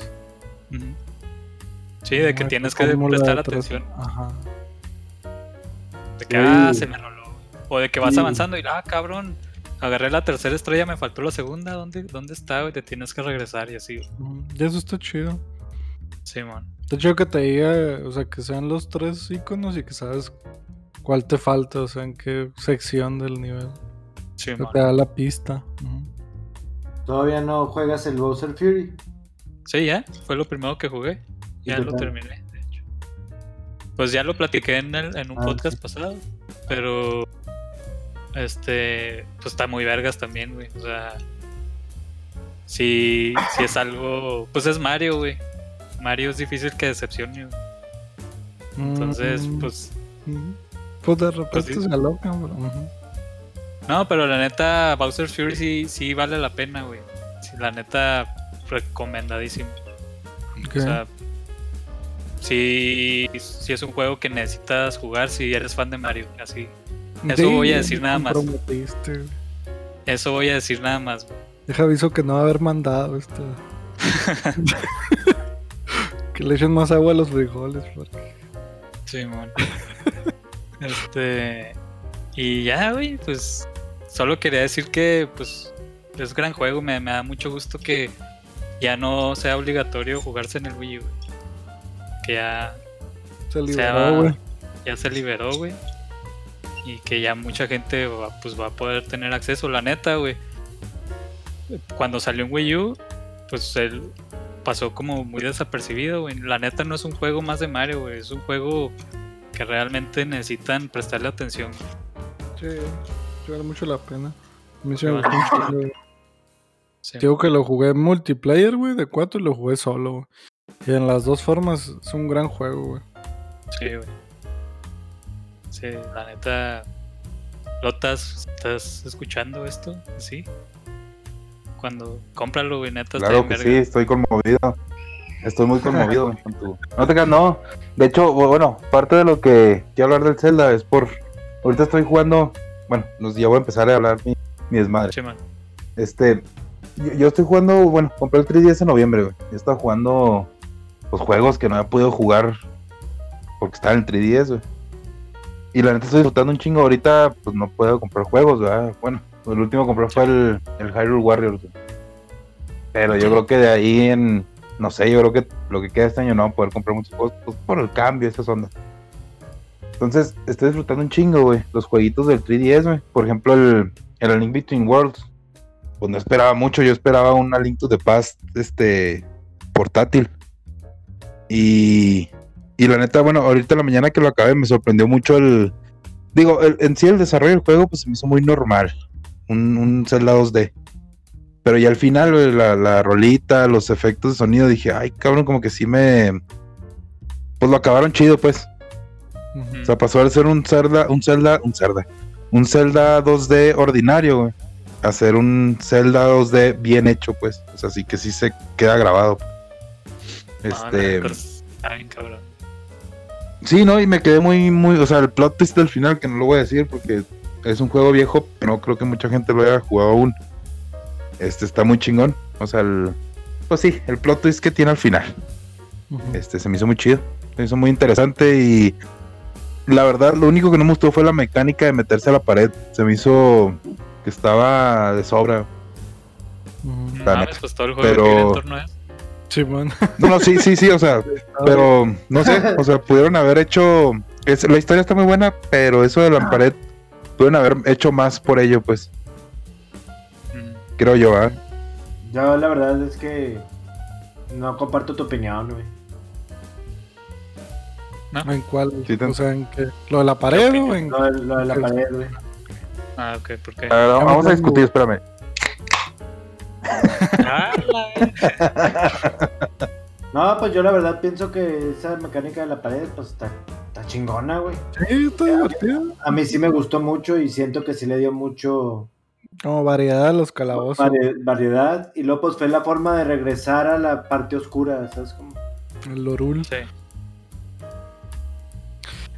Ujú. Sí, de que tienes que prestar atención. Ajá. De que, Sí. ah, se me roló. O de que vas Sí. avanzando y, ah, cabrón, agarré la tercera estrella, me faltó la segunda. ¿Dónde, dónde está, güey? Te tienes que regresar y así. Y eso está chido. Simón. Está chido que te diga, o sea, que sean los tres iconos y que sabes cuál te falta, o sea, en qué sección del nivel. Que Simón. te da la pista. ¿Todavía no juegas el Bowser Fury? Sí, ya. Fue lo primero que jugué. ¿Y Ya lo tal? terminé, de hecho. Pues ya lo platiqué en, el- en un Ah, podcast sí. pasado. Pero. Este. Pues está muy vergas también, güey. O sea. Si, si es algo. Pues es Mario, güey. Mario es difícil que decepcione. güey. Entonces, Mm, pues. ujú. Pues de repente sí. se alocan, bro. No, pero la neta, Bowser Fury sí, sí vale la pena, güey. Sí, la neta, recomendadísimo. Ok. O sea, sí, sí es un juego que necesitas jugar si eres fan de Mario. Así. eso voy a decir nada más. Eso voy a decir nada más. güey. Deja aviso que no va a haber mandado esto. que le echen más agua a los frijoles, porque... Simón. este. Y ya, güey, pues. Solo quería decir que, pues. Es gran juego. Me, me da mucho gusto que ya no sea obligatorio jugarse en el Wii U, güey. Que ya, Se liberó, güey. ya se liberó, güey. Y que ya mucha gente va, pues va a poder tener acceso. La neta, güey. Cuando salió en Wii U, pues él pasó como muy desapercibido, güey. La neta no es un juego más de Mario, güey. Es un juego que realmente necesitan prestarle atención. Sí, vale mucho la pena. A mí me gustó chingo, güey. Sí. Digo que lo jugué en multiplayer, güey, de 4 y lo jugué solo, güey. Y en las dos formas es un gran juego, güey. Sí, güey. Sí, la neta. Lotas, ¿estás escuchando esto? Sí. Cuando cómpralo, güey, neta. Claro que verga. sí, estoy conmovido. Estoy muy conmovido. con tu- No te no. De hecho, bueno, parte de lo que quiero hablar del Zelda es por. Ahorita estoy jugando. Bueno, ya voy a empezar a hablar mi, mi desmadre. Sí, man. Este. Yo, yo estoy jugando. Bueno, compré el 3DS en noviembre, güey. Yo estaba jugando. Pues juegos que no había podido jugar. Porque estaba en el 3DS, güey. Y la neta estoy disfrutando un chingo. Ahorita, pues no puedo comprar juegos, ¿verdad? Bueno, el último que compré fue el, el Hyrule Warriors, güey. Pero yo creo que de ahí en. No sé, yo creo que lo que queda este año no voy a poder comprar muchos juegos pues, por el cambio, esas ondas. Entonces, estoy disfrutando un chingo, güey. Los jueguitos del 3DS, güey. Por ejemplo, el, el Link Between Worlds. Pues no esperaba mucho. Yo esperaba una Link to the Past, este. portátil. Y. Y la neta, bueno, ahorita en la mañana que lo acabé me sorprendió mucho el. Digo, el- en sí el desarrollo del juego pues se me hizo muy normal. Un, un Zelda 2D. Pero ya al final, la, la rolita, los efectos de sonido, dije, ay, cabrón, como que sí me. Pues lo acabaron chido, pues. O sea, pasó de ser un Zelda, un Zelda, un Zelda. Un Zelda 2D ordinario, güey. A ser un Zelda 2D bien hecho, pues. O sea, sí que sí se queda grabado. La Este. bien, cabrón. Sí, no, y me quedé muy, muy. O sea, el plot twist del final, que no lo voy a decir porque es un juego viejo, pero no creo que mucha gente lo haya jugado aún. Este está muy chingón. O sea, el. Pues sí, el plot twist que tiene al final. Este se me hizo muy chido. Se me hizo muy interesante y la verdad lo único que no me gustó fue la mecánica de meterse a la pared. Se me hizo que estaba de sobra. No neta. pues todo el juego Pero- tiene. Simón. No, no, sí, sí, sí, o sea, pero no sé, o sea, pudieron haber hecho Es, la historia está muy buena, pero eso de la pared pueden haber hecho más por ello, pues, Mm. creo yo, ¿ah? Yo la verdad es que no comparto tu opinión, güey. ¿En cuál? Sí, O sea, ¿en qué? ¿Lo de la pared o en...? Lo, de- lo de la pared, güey. Ah, ok, ¿por qué? A ver, vamos a discutir, espérame. Ah, No, pues yo la verdad pienso que esa mecánica de la pared, pues está, está chingona, güey. Sí, está divertido. A mí sí me gustó mucho y siento que sí le dio mucho Como variedad a los calabozos. vari- variedad. Y luego pues fue la forma de regresar a la parte oscura, ¿sabes? Como... El Lorul. Sí.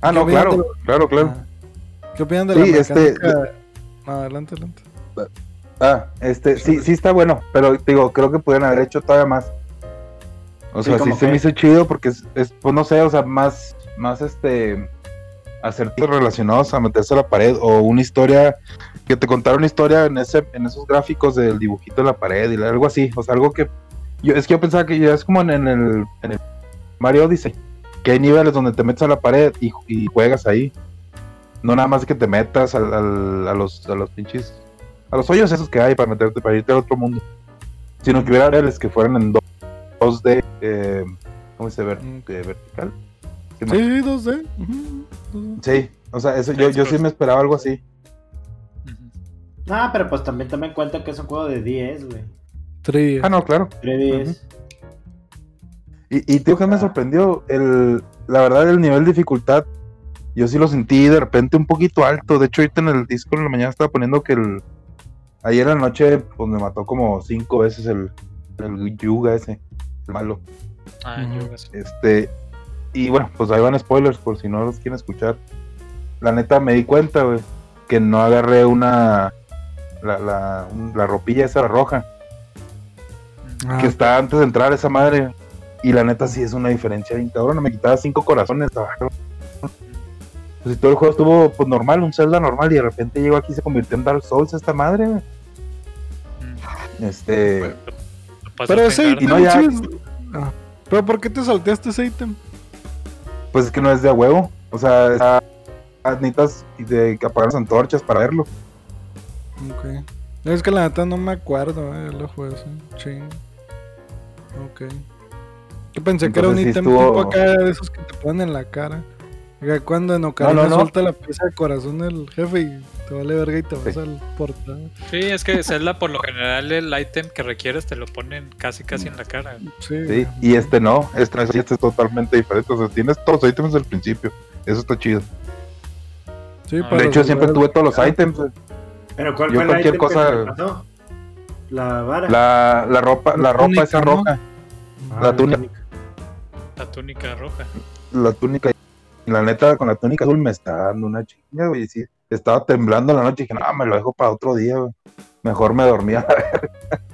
Ah, no, ¿Qué opinas claro, de claro, claro. Ah. ¿Qué opinan de Sí, la este- mecánica? No, adelante, adelante. Ah, este, sí, sí está bueno, pero digo, creo que pudieran haber hecho todavía más. O sea, sí, ¿cómo se me hizo chido porque es, es, pues no sé, o sea, más, más este, acertijos relacionados a meterse a la pared o una historia, que te contara una historia en ese, en esos gráficos del dibujito de la pared y algo así, o sea, algo que, yo, es que yo pensaba que ya es como en, en el, en el Mario Odyssey, que hay niveles donde te metes a la pared y, y juegas ahí. No nada más que te metas al- al- a los, a los pinches a los hoyos esos que hay para meterte, para irte a otro mundo. Sino que hubiera niveles que fueran en 2D, eh, ¿cómo se ve? Mm. Eh, vertical. Sí. Sí, 2D. ujú, 2D. Sí, o sea, eso, yo, yo sí me esperaba algo así. Ah, pero pues también tomen en cuenta que es un juego de 10, güey. 3D. Ah, no, claro. 3DS. Y, y tío, que me sorprendió, el, la verdad, el nivel de dificultad, yo sí lo sentí de repente un poquito alto. De hecho, ahorita en el disco en la mañana estaba poniendo que el. Ayer en la noche, pues me mató como cinco veces el, el Yuga ese, el malo. Ah, sí. Este, y bueno, pues ahí van spoilers por si no los quieren escuchar. La neta me di cuenta, güey, que no agarré una. La, la, un- la ropilla esa roja, Ah, que está antes de entrar esa madre. Y la neta sí es una diferencia bien cabrón. Me quitaba cinco corazones. cabrón. Pues si todo el juego estuvo pues normal, un Zelda normal, y de repente llegó aquí y se convirtió en Dark Souls esta madre, güey. Mm. Este. Pero ese ítem no, ya- sí es- Ah, ¿Pero por qué te salteaste ese ítem? Pues es que no es de a huevo. O sea, está- necesitas de que apagar las antorchas para verlo. Ok. Es que la neta no me acuerdo, eh, lo juego así. Ching. Ok. Yo pensé que era un sí ítem estuvo- tipo acá de esos que te ponen en la cara. Oiga, cuando en Ocarina no, no. suelta la pieza de corazón el jefe y te vale verga y te vas Sí. al portal. Sí, es que Zelda por lo general el ítem que requieres te lo ponen casi casi en la cara. Sí. Sí, y este no, este, este es totalmente diferente. O sea, tienes todos los ítems desde el principio. Eso está chido. Sí, De para De hecho, siempre tuve todos los ítems. güey. Pero ¿cuál Yo fue cualquier cosa-? La vara. La, la ropa, la La ropa túnica, esa roja, Ah, la túnica. La túnica roja. la túnica. La neta, con la túnica azul me está dando una chinga, güey. Sí, estaba temblando la noche y dije, no, me lo dejo para otro día, güey. Mejor me dormía.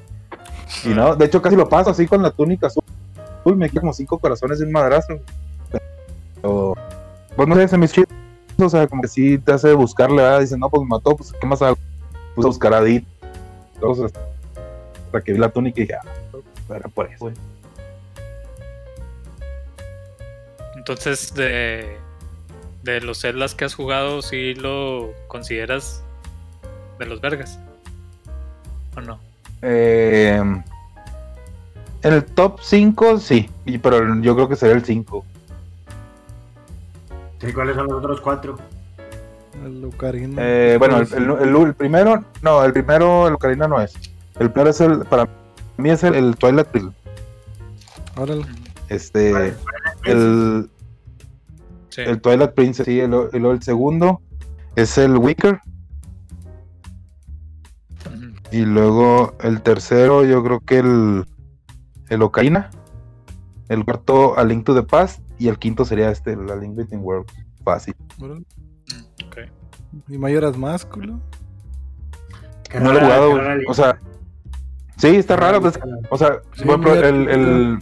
y no, de hecho, casi lo paso así con la túnica azul. Uy, me quedé como cinco corazones de un madrazo. Pero, pues no sé, se me chido. O sea, como que sí te hace buscarle, ¿verdad? Dicen, no, pues me mató, pues ¿qué más hago? Puse a buscar a Dit. Entonces, hasta que vi la túnica y dije, ah, era por eso, güey. Entonces, de, de los Zeldas que has jugado, ¿sí lo consideras de los vergas? ¿O no? Eh, en el top 5, sí, y- pero yo creo que sería el 5. Sí, ¿cuáles son los otros cuatro? El Ocarina. Eh, bueno, el, el- el- el primero, no, el primero, el Ocarina no es. El primero es el, para mí es el, el Twilight. Órale. Este, Vale, el, Sí. el Twilight Princess, sí, el, el, el segundo es el Wicker. Y luego el tercero, yo creo que el, el Ocarina. El cuarto, A Link to the Past. Y el quinto sería este, la Link Between Worlds. Fácil. ¿Y Mayoras más, culo? Qué No lo he jugado, O sea, sí, está raro. pues, o sea, Sí, por ejemplo, mira, el, el,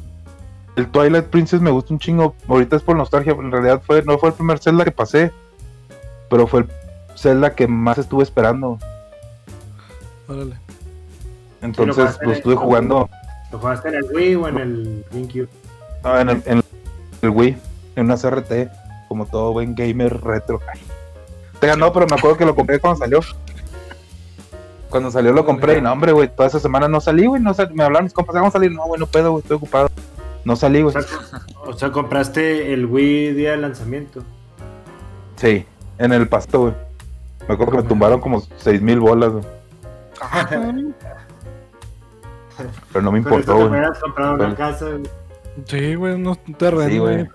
el Twilight Princess me gusta un chingo. Ahorita es por nostalgia. En realidad fue, no fue el primer Zelda que pasé. Pero fue el Zelda que más estuve esperando. Órale. Entonces lo estuve el- jugando ¿Lo jugaste en el Wii o en el GameCube? ah, en, el, en el Wii, en una CRT. como todo buen gamer retro. Te ganó, pero me acuerdo que lo compré cuando salió. Cuando salió lo compré y no, hombre, güey, toda esa semana no salí, güey, no sal- me hablaron mis compas, vamos a salir, no, güey, no puedo, güey, estoy ocupado. No salí, O güey. sea, o sea, compraste el Wii día de lanzamiento. Sí, en el pasto, güey. Me acuerdo que me tumbaron como seis mil bolas, güey. Pero no me Con importó, güey. hubieras comprado una casa, güey. Sí, güey, unos terrenos. Sí, güey.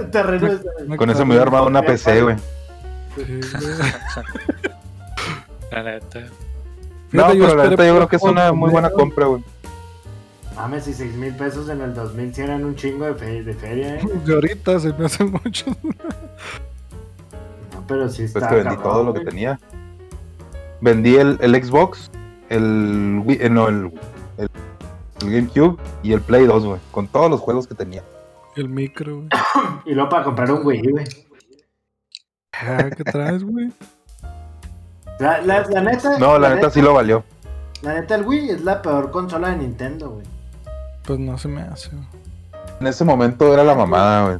Terrenos. Una Con eso me hubiera armado una PC, güey. sí, güey. La neta. No, pero la neta yo creo que es una muy buena compra, güey. Mames, y 6 mil pesos en el 2000 sí eran un chingo de, fe- de feria, eh. De ahorita se me hace mucho. No, pero sí está. Pues que vendí cabrón, todo lo que tenía. Vendí el, el Xbox, el Wii, eh, no, el, el, el GameCube y el Play 2, güey. Con todos los juegos que tenía. El micro, güey. Y luego para comprar un Wii, güey. Ah, ¿Qué traes, güey? La, la, la neta. No, la neta sí lo valió. La neta, el Wii es la peor consola de Nintendo, güey. Pues no se me hace. En ese momento era la mamada, güey.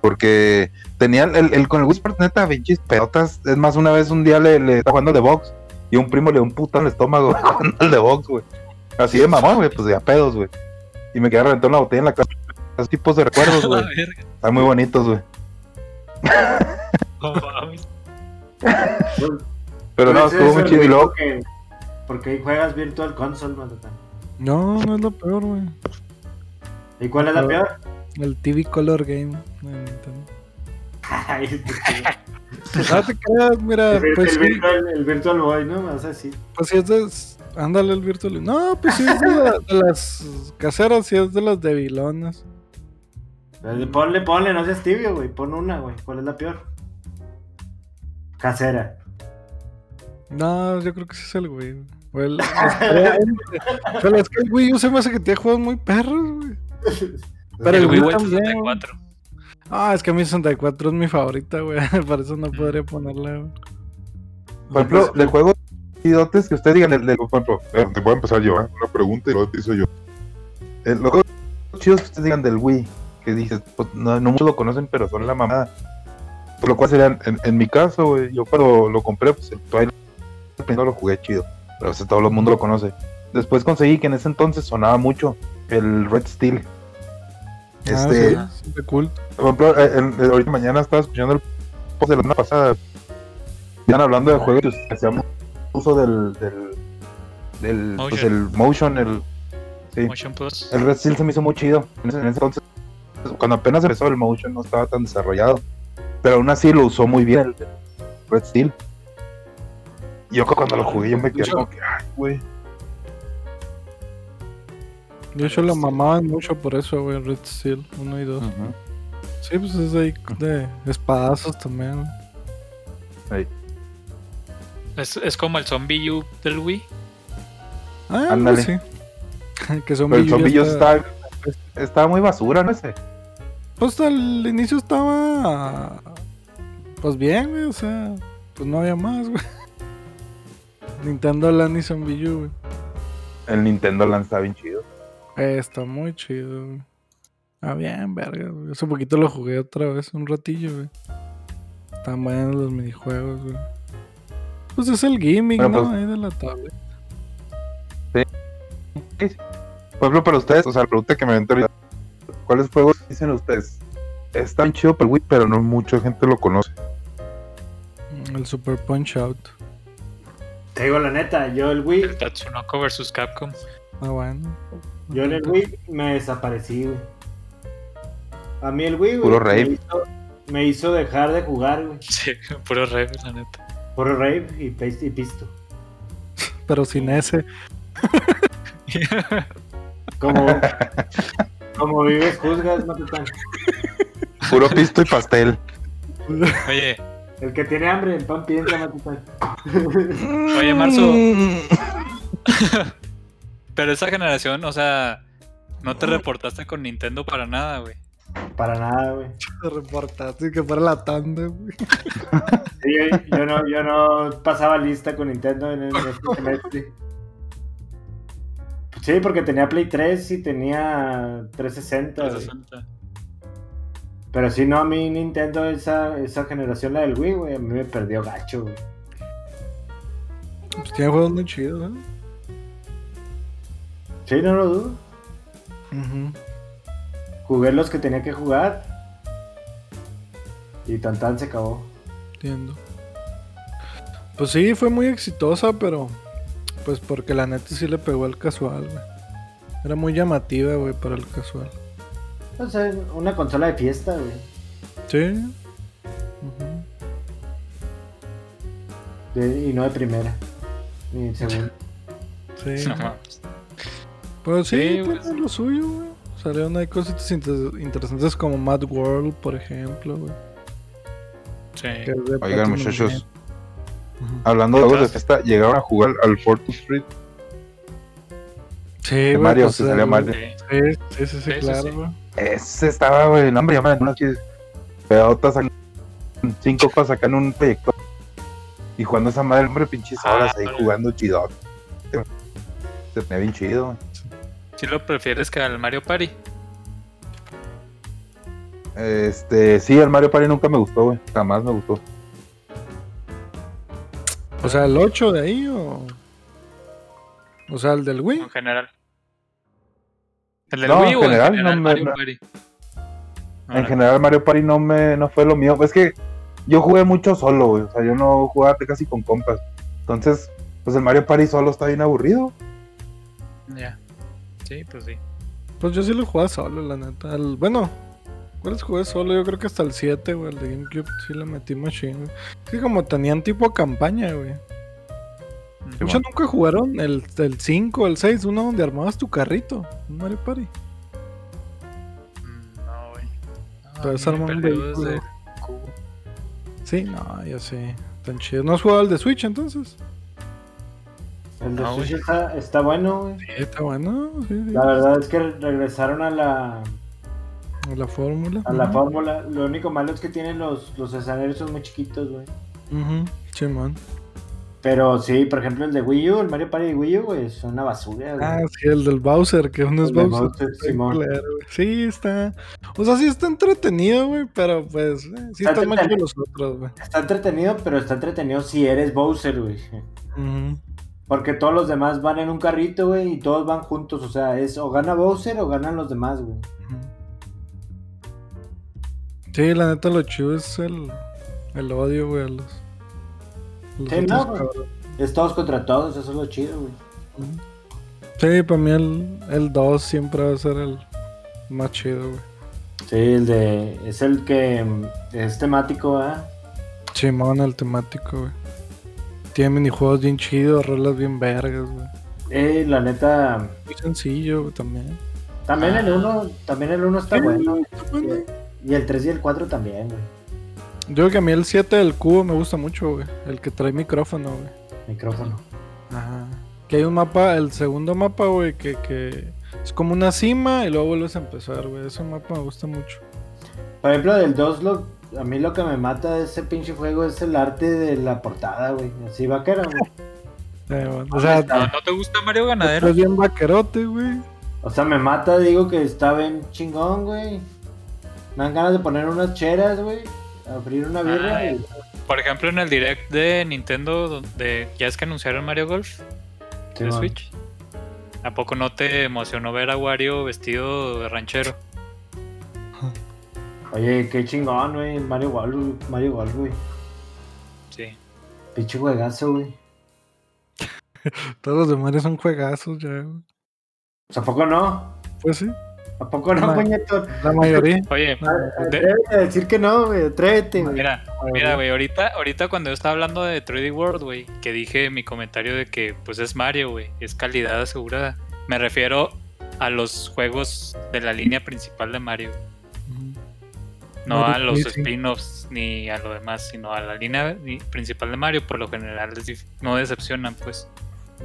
Porque tenían el, el con el Wii Sports, neta, pinches pelotas. Es más, una vez un día le, le estaba jugando de box y un primo le dio un puto en el estómago güey, jugando al de box, güey. Así de mamón, güey, pues de a pedos, güey. Y me quedé reventando una botella en la casa. Esos tipos de recuerdos, güey. Están muy bonitos, güey. No mames. Pero no, estuvo muy chido. Y luego, Porque, porque ahí juegas Virtual Console, Matatán. No, no es lo peor, güey. ¿Y cuál es la peor? El TV Color Game de. Ay, No te creas, mira, el, pues el sí, virtual, el Virtual Boy, ¿no? Vas así. pues sí es de... Ándale el Virtual. No, pues sí es de, la- de las caseras, sí es de las debilonas. Ponle, ponle, no seas tibio, güey. Pon una, güey. ¿Cuál es la peor? Casera. No, yo creo que sí es el güey. Pero es que el Wii U se me hace que tiene juegos muy perros, güey. Pero el El Wii Wii U también. 64. Ah, es que mi 64 es mi favorita, güey. Por eso no podría ponerla, güey. por ejemplo, de juegos chidotes que ustedes digan, el, Por ejemplo, eh, te voy a empezar yo, ¿eh? Una pregunta y luego te hizo yo. el- los juegos chidos que ustedes digan del Wii, que dices, pues no, no muchos lo conocen, pero son la mamada. Por lo cual serían, en, en mi caso, güey, yo cuando lo compré, pues el Twilight primero lo jugué chido, pero ese todo el mundo lo conoce. Después conseguí que en ese entonces sonaba mucho el Red Steel. Este, Ah, sí, es de culto. Por ejemplo, eh, eh, ahorita mañana estaba escuchando el post de la semana pasada. Estaban hablando de juegos que hacíamos uso del. del. del pues Motion. el motion, el. Sí. Motion Plus. El Red Steel se me hizo muy chido. En ese, en ese entonces, cuando apenas empezó el motion, no estaba tan desarrollado. Pero aún así lo usó muy bien el, el Red Steel. Y yo cuando lo jugué, yo me quedé como que, ay, güey. De hecho, la mamaban mucho por eso, güey. Red Steel 1 y 2. Sí, pues es ahí de espadazos también. Es, es como el Zombie U del Wii. Ah, Ándale. sí. que son Pero el zombie yo está- estaba, estaba muy basura, ¿no? Ese. Pues al inicio estaba. Pues bien, güey. O sea, pues no había más, güey. Nintendo Land y Zombie U, güey. El Nintendo Land está bien chido. Eh, está muy chido, güey. Ah, bien, verga, güey. Hace poquito lo jugué otra vez, un ratillo, güey. Están buenos los minijuegos, güey. Pues es el gimmick, ¿no? pues- Ahí de la tablet. Por ejemplo, para ustedes, o sea, la pregunta que me aventó ahorita, ¿cuáles juegos dicen ustedes? Está bien chido para el Wii, pero no mucha gente lo conoce. El Super Punch Out. Te digo la neta, yo el Wii, El Tatsunoko vs Capcom. Ah, bueno. yo en el Wii me desaparecí, güey. A mí el Wii, güey, Puro me rave. hizo, me hizo dejar de jugar, güey. Sí, puro rey, la neta. Puro rave y, paste y pisto. Pero sin ese. Como, como vives, juzgas, no te tan. Puro pisto y pastel. Oye, El que tiene hambre, el pan piensa, tan. oye, Marzo. Pero esa generación, o sea, no te reportaste con Nintendo para nada, güey. Para nada, güey. Te reportaste que fuera la tanda, güey. Sí, yo, yo no, yo no pasaba lista con Nintendo en, en este semestre. Sí, porque tenía Play 3 y tenía 360. güey. 360. Pero si no, a mí Nintendo, esa, esa generación, la del Wii, güey, a mí me perdió gacho, güey. Pues tiene juegos muy chidos, ¿eh? Sí, no lo dudo. Jugué los que tenía que jugar. Y tan tan se acabó. Entiendo. Pues sí, fue muy exitosa, pero. Pues porque la neta sí le pegó al casual, güey. Era muy llamativa, güey, para el casual. O sea, una consola de fiesta, güey. Sí. De- y no de primera. Ni de segunda. Sí. No mames. Pero sí, Sí, tiene lo suyo, güey. Salieron ahí cositas inter- interesantes como Mad World, por ejemplo, güey. Sí. Oigan, muchachos, hablando de juegos de fiesta, llegaron a jugar al Fortnite Street Sí, de güey. Mario, pues, que salía el- Mario. Sí. Sí, sí, sí, sí, Sí, sí, claro, sí. güey. Ese estaba, güey, no, hombre, ya me unas pedotas, cinco cosas acá en un proyector. Y jugando esa madre, hombre, pinches Ah, horas ahí vale. jugando chido. Se tenía bien chido, güey. ¿Sí lo prefieres que al Mario Party? Este, sí, el Mario Party nunca me gustó, güey. Jamás me gustó. O sea, el 8 de ahí o. O sea, el del Wii. En general. ¿El del No, Wii en o en general, general no me- Mario. Party? En general, Mario Party no me no fue lo mío. Es que yo jugué mucho solo, güey. O sea, yo no jugaba casi con compas. Entonces, pues el Mario Party solo está bien aburrido. Ya. Sí, pues sí. Pues yo sí lo jugaba solo, la neta. El- bueno, ¿cuáles jugué solo? Yo creo que hasta el 7, güey. El de GameCube sí le metí machine. Es que como tenían tipo campaña, güey. Muchos nunca jugaron el, el 5, el 6, uno donde armabas tu carrito. Un Mario Party. Mm, No, güey. No, a me armar un vehículo. desde. Sí, no, ya sé. Tan chido. ¿No has jugado el de Switch entonces? El de No, Switch está, está bueno, güey. Sí, está bueno. Sí, sí. La verdad es que regresaron a la, La fórmula. a la fórmula. Lo único malo es que tienen los, los escenarios son muy chiquitos, güey. Ujú, Simón. Pero sí, por ejemplo, el de Wii U, el Mario Party de Wii U, güey, es una basura, güey. Ah, sí, el del Bowser, que uno es El Bowser. Bowser, Está Simón. Sí, está. O sea, sí está entretenido, güey, pero pues eh, sí Está están más chidos los otros, güey. Está entretenido, pero está entretenido si eres Bowser, güey. Porque todos los demás van en un carrito, güey, y todos van juntos. O sea, es o gana Bowser o ganan los demás, güey. Sí, la neta lo chido es el, el odio, güey, a los. Sí, no, güey. Es todos contra todos, eso es lo chido, güey. Sí, para mí el, el 2 siempre va a ser el más chido, güey. Sí, el de. Es el que es temático, ¿ah? Simón, el temático, güey. Tiene minijuegos bien chidos, rolas bien vergas, güey. Eh, la neta. Muy sencillo, güey, también. También Ah. el 1, también el 1 está Sí, bueno. está bueno. Y el 3 y el 4 también, güey. Yo creo que a mí el 7 del cubo me gusta mucho, güey. El que trae micrófono, güey. Micrófono. Ajá. Que hay un mapa, el segundo mapa, güey, que, que es como una cima y luego vuelves a empezar, güey. Ese mapa me gusta mucho. Por ejemplo, del 2, lo, a mí lo que me mata de ese pinche juego es el arte de la portada, güey. Así vaquera, güey. Eh, bueno, o sea, ¿No, ¿No te gusta Mario Ganadero? es bien vaquerote, güey. O sea, me mata, digo que está bien chingón, güey. Me dan ganas de poner unas cheras, güey. Abrir una birra Ah, y... Por ejemplo, en el direct de Nintendo, donde ya es que anunciaron Mario Golf Sí, de. Switch. ¿A poco no te emocionó ver a Wario vestido de ranchero? Oye, qué chingón, güey. Mario Golf, Mario Golf, güey. Sí. Pinche juegazo, güey. Todos los de Mario son juegazos ya, güey. ¿a poco no? Pues sí, ¿A poco no, puñetón? la mayoría. Oye, No, de- decir que no, güey. Atrévete, güey. mira, mira, güey, ahorita, ahorita cuando yo estaba hablando de 3D World, güey, que dije mi comentario de que pues es Mario, güey, es calidad asegurada. Me refiero a los juegos de la línea principal de Mario. No Mario a los spin-offs ni a lo demás, sino a la línea principal de Mario. Por lo general no decepcionan, pues.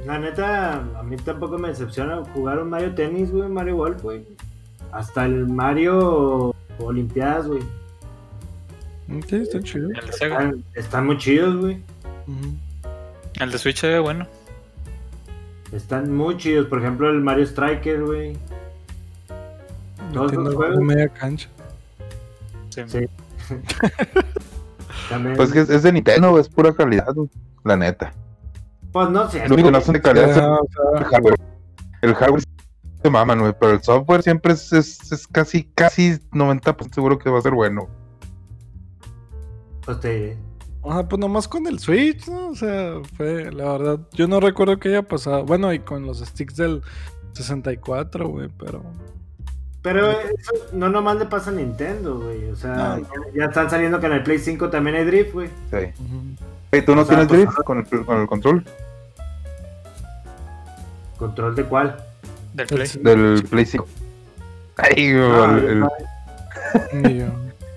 La neta, a mí tampoco me decepciona jugar un Mario Tennis, güey. Mario Golf, güey. Hasta el Mario Olimpiadas, güey. Sí, está chido. El de Sega. Están, están muy chidos, güey. El de Switch se ve bueno. Están muy chidos. Por ejemplo, el Mario Striker, güey. Todos los juegos. media cancha. Sí. Sí. También, Pues que es, es de Nintendo, es pura calidad, güey, la neta. pues no sé. Lo único que no son de calidad es el hardware. El hardware se maman, güey, pero el software siempre es, es, es casi, casi 90% seguro que va a ser bueno. Pues te diré. Ajá, pues nomás con el Switch, ¿no? O sea, fue, la verdad, yo no recuerdo que haya pasado. Bueno, y con los sticks del 64, güey, pero. Pero eso no nomás le pasa a Nintendo, güey. O sea, No. ya, están saliendo que en el Play 5 también hay drift, güey. Sí. Hey, ¿Tú no O sea, tienes pues, drift con el, con el control ¿Control de cuál? Del Play. Sí. del Play 5? Ay, güey, Ah, el,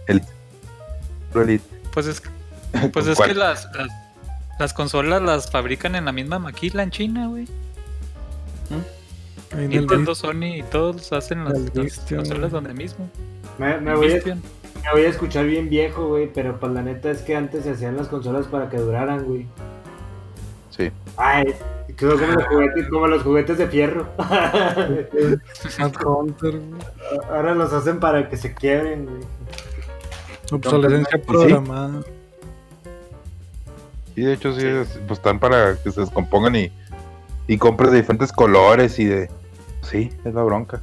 el- el Elite. Pues es, pues es que las, las, las consolas las fabrican en la misma maquila en China, güey. Nintendo, Sony y todos hacen las, El las Vistion, consolas donde mismo. Me, voy a, me voy a escuchar bien viejo, güey. Pero pues la neta es que antes se hacían las consolas para que duraran, güey. Sí. Ay, quedó como los juguetes, como los juguetes de fierro. Hunter, güey. Ahora los hacen para que se quiebren, güey. Obsolescencia programada. Sí, de hecho, sí, es- pues están para que se descompongan y, y compres de diferentes colores y de. Sí, es la bronca.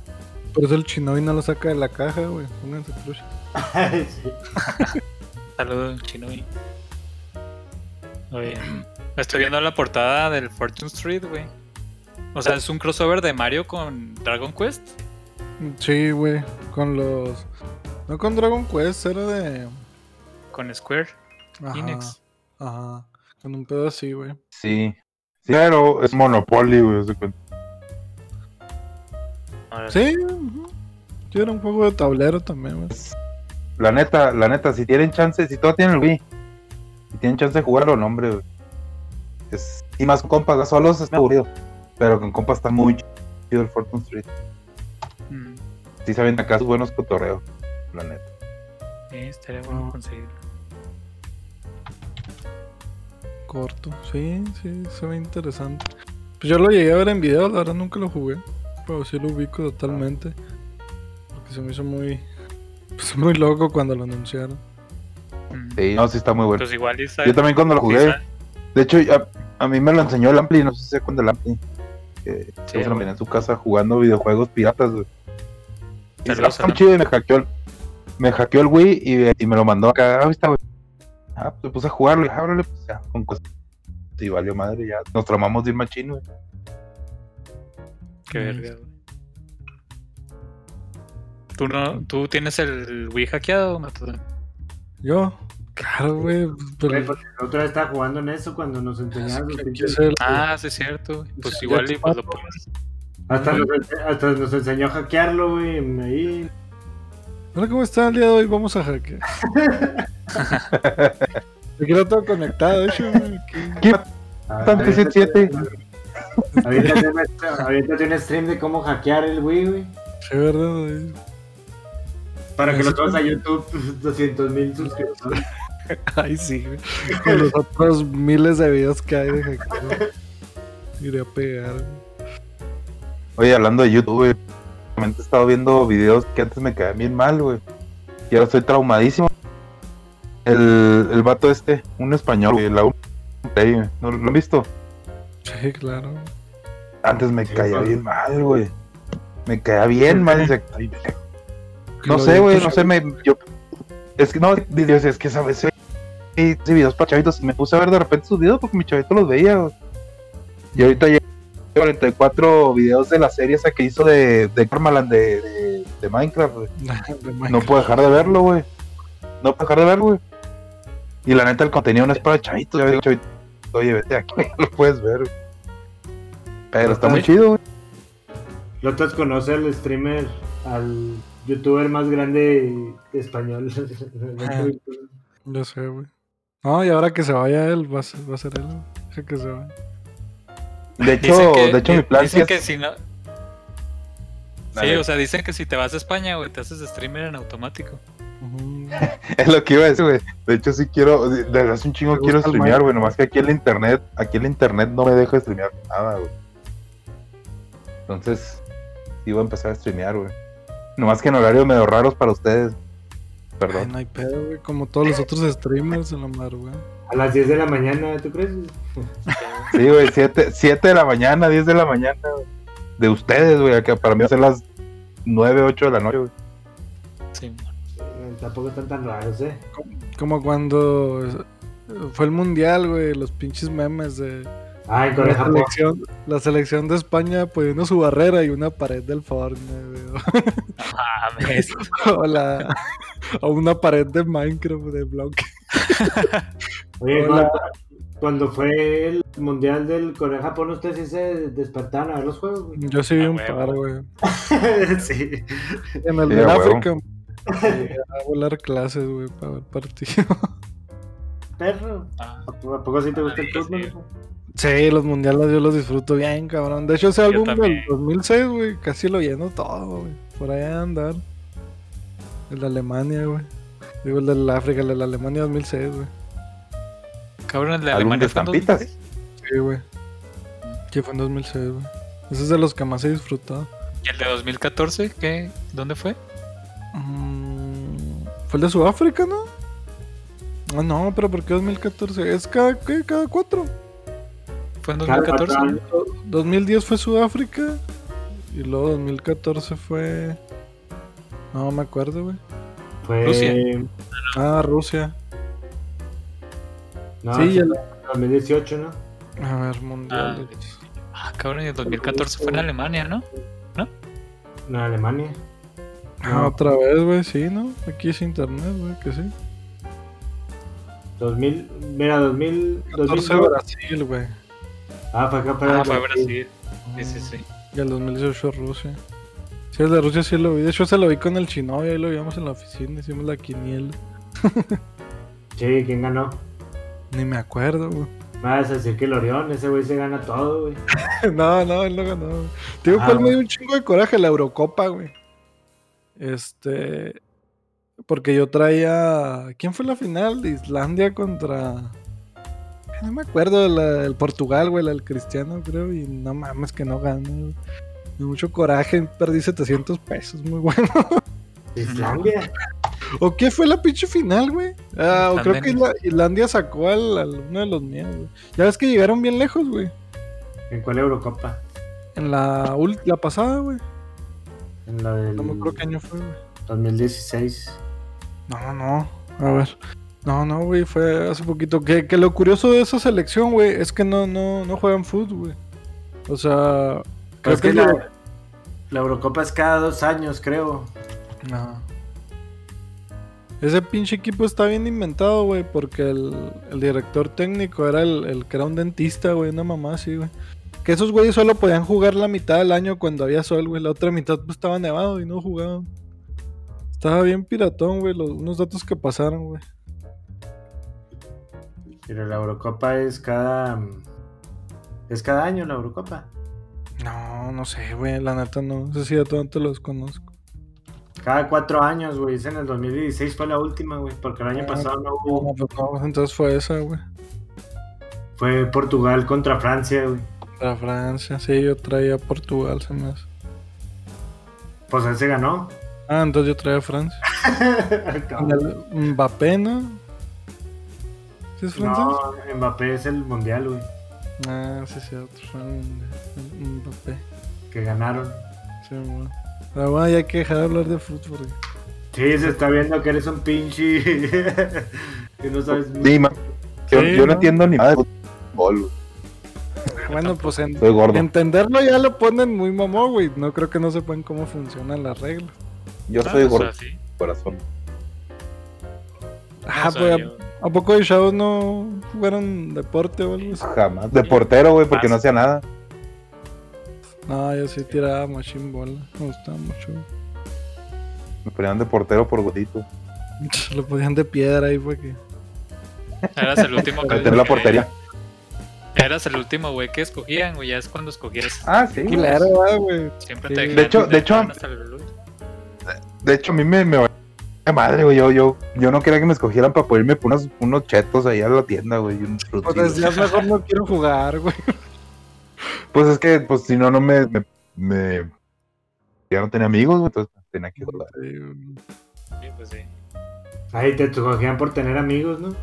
Por eso el Shinobi no lo saca de la caja, güey. Pónganse trucha. Sí. Saludos, chino. y- Estoy viendo la portada del Fortune Street, güey. O sea, es un crossover de Mario con Dragon Quest. Sí, güey. Con los. No con Dragon Quest, era de. Con Square Ajá. Enix. Ajá. Con un pedo así, güey. Sí. Sí, pero es Monopoly, güey. Sí. Sí, era un juego de tablero también, güey. La neta, la neta, si tienen chance, si todos tienen el Wii, si tienen chance de jugarlo, no, hombre, güey. Es, y más con compas, solos es aburrido. Pero con compas está muy chido el Fortune Street. mm, Sí saben acá sus buenos cotorreos, la neta. sí, estaría bueno Ah. conseguirlo. Corto. Sí, sí, se ve interesante. Pues yo lo llegué a ver en video, la verdad nunca lo jugué. Pero sí lo ubico totalmente. Porque se me hizo muy. Pues muy loco cuando lo anunciaron. Mm. Sí, no, sí está muy bueno. Pues igual Yo también cuando lo jugué, de hecho, a, a mí me lo enseñó el Ampli, no sé si se acuerdan del Ampli. Que Sí, se lo en su casa jugando videojuegos piratas, güey. Y muy Alan. chido y me hackeó el, me hackeó el Wii y, y me lo mandó acá. Ah, está, güey. Ah, pues me puse a jugarlo y ah, pues ya, con cosas. Sí, valió madre, ya. Nos tramamos de ir machín, güey. Qué Mm. verga, güey. ¿Tú, no, ¿Tú tienes el Wii hackeado, Matador? Yo, claro, güey. Pero, Güey, porque la otra vez estaba jugando en eso cuando nos enseñaron. los ¿qué- pinches- qué es el- Ah, sí, es cierto. güey. Pues Sí, igual ya y pues lo pones. Hasta, nos, hasta nos enseñó a hackearlo, güey. Ahí. Hola, ¿cómo está el día de hoy? Vamos a hackear. Me quiero todo conectado, de hecho. ¿Qué? Ah, Tanto aviéntate- 77. Aviéntate un- stream de cómo hackear el Wii, güey. Sí, verdad, güey. Para que lo subas a YouTube, 200 mil suscriptores. Ay, sí, güey. Con los otros miles de videos que hay de hackeo. Iré a pegar, güey. Oye, hablando de YouTube, He estado viendo videos que antes me caían bien mal, güey. Y ahora estoy traumadísimo. El, el vato este, un español, güey. La. ¿No lo han visto? Sí, claro. Antes me Sí, caía bien mal, güey. Me caía bien mal. "Ay, No sé, güey, no sé, me. Yo, es que no, Dios, es que sabes, y videos para chavitos. Y me puse a ver de repente sus videos porque mi chavito los veía, güey. Y ahorita ya 44 videos de la serie esa que hizo de, de de, de, de Minecraft, güey. de No puedo dejar de verlo, güey. No puedo dejar de verlo, güey. Y la neta, el contenido no es para chavitos. Ya digo, chavito, oye, vete aquí, lo puedes ver, güey. Pero está muy chido, güey. Lotas conoce al streamer, al youtuber más grande español. Yo sé, güey. No, y ahora que se vaya él, va a ser, va a ser él, güey. Deja que se vaya. De hecho, que, de hecho mi plan dicen sí que es... si no. Sí, o sea, dicen que si te vas a España, güey, te haces streamer en automático. Es lo que iba a decir, güey. De hecho, sí quiero, de de hace un chingo ¿Te quiero streamear, güey. Nomás que aquí el internet, aquí el internet no me deja streamear nada, güey. Entonces, sí voy a empezar a streamear, güey. Nomás que en horarios medio raros para ustedes. Ay, no hay pedo, güey. Como todos los otros streamers en la madrugada. A las 10 de la mañana, ¿tú crees? Sí, güey, 7 de la mañana, 10 de la mañana, güey. De ustedes, güey, que para mí son las 9, 8 de la noche, güey. Sí, Eh, Tampoco están tan raros, ¿eh? Como cuando eh, fue el mundial, güey. Los pinches memes de Ay, la Corea Japón. selección, la selección de España poniendo su barrera y una pared del Fortnite, güey. mames. O, o una pared de Minecraft de bloque. Oye, Hola. cuando, cuando fue el mundial del Corea Japón, ustedes sí se despertaron a ver los juegos, güey. Yo sí vi Ah, un par, güey. sí. En el Sí, de a. África. A volar clases, güey, para ver partido. Perro. Ah, ¿A poco- a sí te gusta el fútbol? sí. los mundiales yo los disfruto bien, cabrón. De hecho, ese álbum del también. 2006, güey, casi lo lleno todo, güey. Por allá andar. El de Alemania, güey. Digo, el del África, el de la Alemania 2006, güey. Cabrón, el de de Alemania estampitas. 2006. Sí, güey. Que fue en 2006, güey. Ese es de los que más he disfrutado. ¿Y el de 2014? ¿Qué? ¿Dónde fue? Mm, ¿Fue el de Sudáfrica, no? Ah, no, pero ¿por qué 2014? Es cada, ¿qué? cada cuatro. ¿Fue en Cada cuatro 2014? años. 2010 fue Sudáfrica. Y luego 2014 fue. No me acuerdo, güey. Fue. Rusia. Ah, Rusia. No, sí, sí, el- 2018, ¿no? A ver, mundial. Ah, cabrón, y el 2014 fue en Alemania, ¿no? No, Alemania. Ah, otra vez, güey, sí, ¿no? Aquí es internet, güey, que sí. 2000, mira, 2000, 14 2002. Brasil, güey. Ah, fue acá, fue Ah, fue Brasil. Sí, sí, sí. Y el 2018 Rusia. Sí, el de Rusia sí lo vi. De hecho, se lo vi con el chino y ahí lo vimos en la oficina. Hicimos la quiniela. Sí, ¿quién ganó? Ni me acuerdo, güey. Me vas a decir que el Orión, ese güey se gana todo, güey. No, no, él no ganó. güey. Digo, Ah, cuál me dio un chingo de coraje la Eurocopa, güey. Este. Porque yo traía. ¿Quién fue la final? Islandia contra. No me acuerdo, de la, del Portugal, güey, la del Cristiano, creo. Y no mames, que no ganó. güey. Mucho coraje, perdí 700 pesos, muy bueno. Islandia. ¿O qué fue la pinche final, güey? Ah, o creo que Islandia. Isla- Islandia sacó al, al- uno de los míos, güey. Ya ves que llegaron bien lejos, güey. ¿En cuál Eurocopa? En la, la pasada, güey. En la del No me acuerdo qué año fue, güey. 2016. No, no. A ver. No, no, güey, fue hace poquito. Que, que lo curioso de esa selección, güey, es que no, no, no juegan fútbol, güey. O sea, creo Es que es la, la Eurocopa es cada dos años, creo. No. Ese pinche equipo está bien inventado, güey, porque el, el director técnico era el, el que era un dentista, güey, una mamá así, güey. Que esos güeyes solo podían jugar la mitad del año cuando había sol, güey. La otra mitad pues estaba nevado y no jugaban. Estaba bien piratón, güey, los, unos datos que pasaron, güey. Pero la Eurocopa es cada. Es cada año la Eurocopa. No, no sé, güey, la neta no. No sé si de todo te los conozco. Cada cuatro años, güey. Es en el 2016 fue la última, güey. Porque el año Ah, pasado no hubo. No, pues no, entonces fue esa, güey. Fue Portugal contra Francia, güey. Para Francia, sí, yo traía Portugal, se me hace. Pues él se ganó. Ah, entonces yo traía Francia. Mbappé, ¿no? ¿Sí es francés? no, Mbappé es el mundial, güey. Ah, sí, sí, otro fue el el Mbappé. Que ganaron. Sí, bueno. Pero bueno, ya hay que dejar de hablar de fútbol. güey. Sí, se está viendo que eres un pinche. que no sabes. Sí, ma- yo, Sí, yo no ¿no? entiendo ni nada de fútbol. Bueno, pues en, entenderlo ya lo ponen muy mamón, güey. No creo que no sepan cómo funcionan las reglas. Yo Ah, soy o gordo sea, sí. corazón. Ah, O sea, pues, yo- ¿a poco de chavos no jugaron deporte o algo así? Jamás. De portero, güey, porque no hacía nada. No, yo sí tiraba machine bola. Me gustaba mucho. Me ponían de portero por gordito. Lo podían de piedra ahí porque. Eras el último que Para tener la que- portería. Eras el último, güey, que escogían, güey. Ya es cuando escogías. Ah, sí. Claro, ah, güey. Siempre Sí. te De De hecho- de hecho-. De hecho, a mí me, me madre, güey. Yo, yo, yo no quería que me escogieran para poder irme por unos, unos chetos ahí a la tienda, güey. Pues decías, mejor no quiero jugar, güey. Pues es que, pues si no, no me, me, me- Ya no tenía amigos, güey, entonces tenía que jugar. Sí, pues sí. Ahí te escogían por tener amigos, ¿no?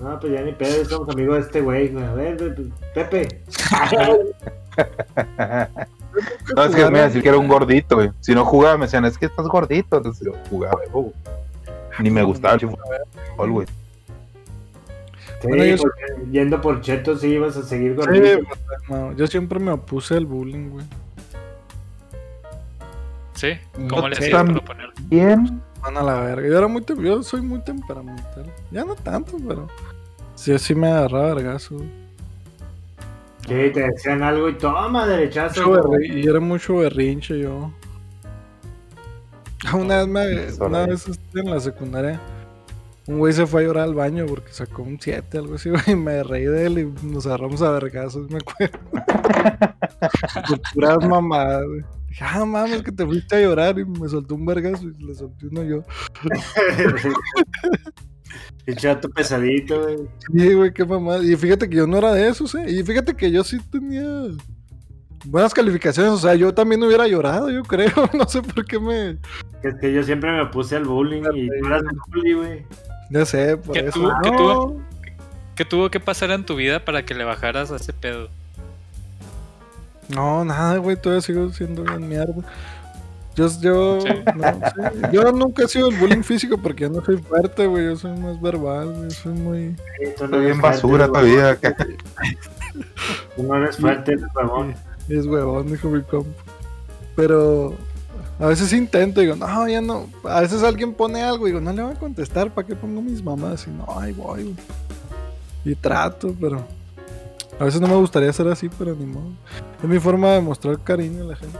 No, pues ya ni pedo, somos amigos de este güey. güey. A ver, ve- ve- Pepe. No, es que me iba a decir que era un gordito, güey. Si no jugaba, me decían, es que estás gordito. Entonces yo jugaba, güey. Ni me gustaba el fútbol, güey. Sí, Bueno, yo- porque yendo por cheto sí ibas a seguir Sí, gordito. no, yo siempre me opuse al bullying, güey. ¿Sí? ¿Cómo le hacías para poner? Bien. Van a la verga. Yo era muy tem- yo soy muy temperamental. Ya no tanto, pero. Sí, sí me agarraba vergazo, güey. Sí, te decían algo y toma derechazo. Y era mucho berrinche yo. Una vez, me, una vez en la secundaria, un güey se fue a llorar al baño porque sacó un 7, algo así, güey, y me reí de él y nos agarramos a vergazos, me acuerdo. Puras mamadas, güey. Dije, ah, mames, que te fuiste a llorar y me soltó un vergazo y le solté uno yo. El chato pesadito, güey. Sí, güey, qué mamada. Y fíjate que yo no era de esos, ¿eh? Y fíjate que yo sí tenía buenas calificaciones. O sea, yo también hubiera llorado, yo creo. No sé por qué me. Es que yo siempre me puse al bullying y tú eras el bully, güey. Ya sé, por ¿Qué eso. tuvo- qué No, tuvo? ¿Qué tuvo que pasar en tu vida para que le bajaras a ese pedo? No, nada, güey. Todavía sigo siendo bien mierda. Yo, yo, Sí. no, sí. yo nunca he sido el bullying físico porque yo no soy fuerte, güey. Yo soy más verbal, güey. Soy muy. Sí, tú no Estoy bien basura todavía. acá. Tú no eres fuerte, eres huevón. Es huevón, dijo mi compa. Pero a veces intento, digo, no, ya no. A veces alguien pone algo, digo, no le voy a contestar, ¿para qué pongo mis mamás? Y no, ahí voy, güey. Y trato, pero. A veces no me gustaría ser así, pero ni modo. Es mi forma de mostrar cariño a la gente.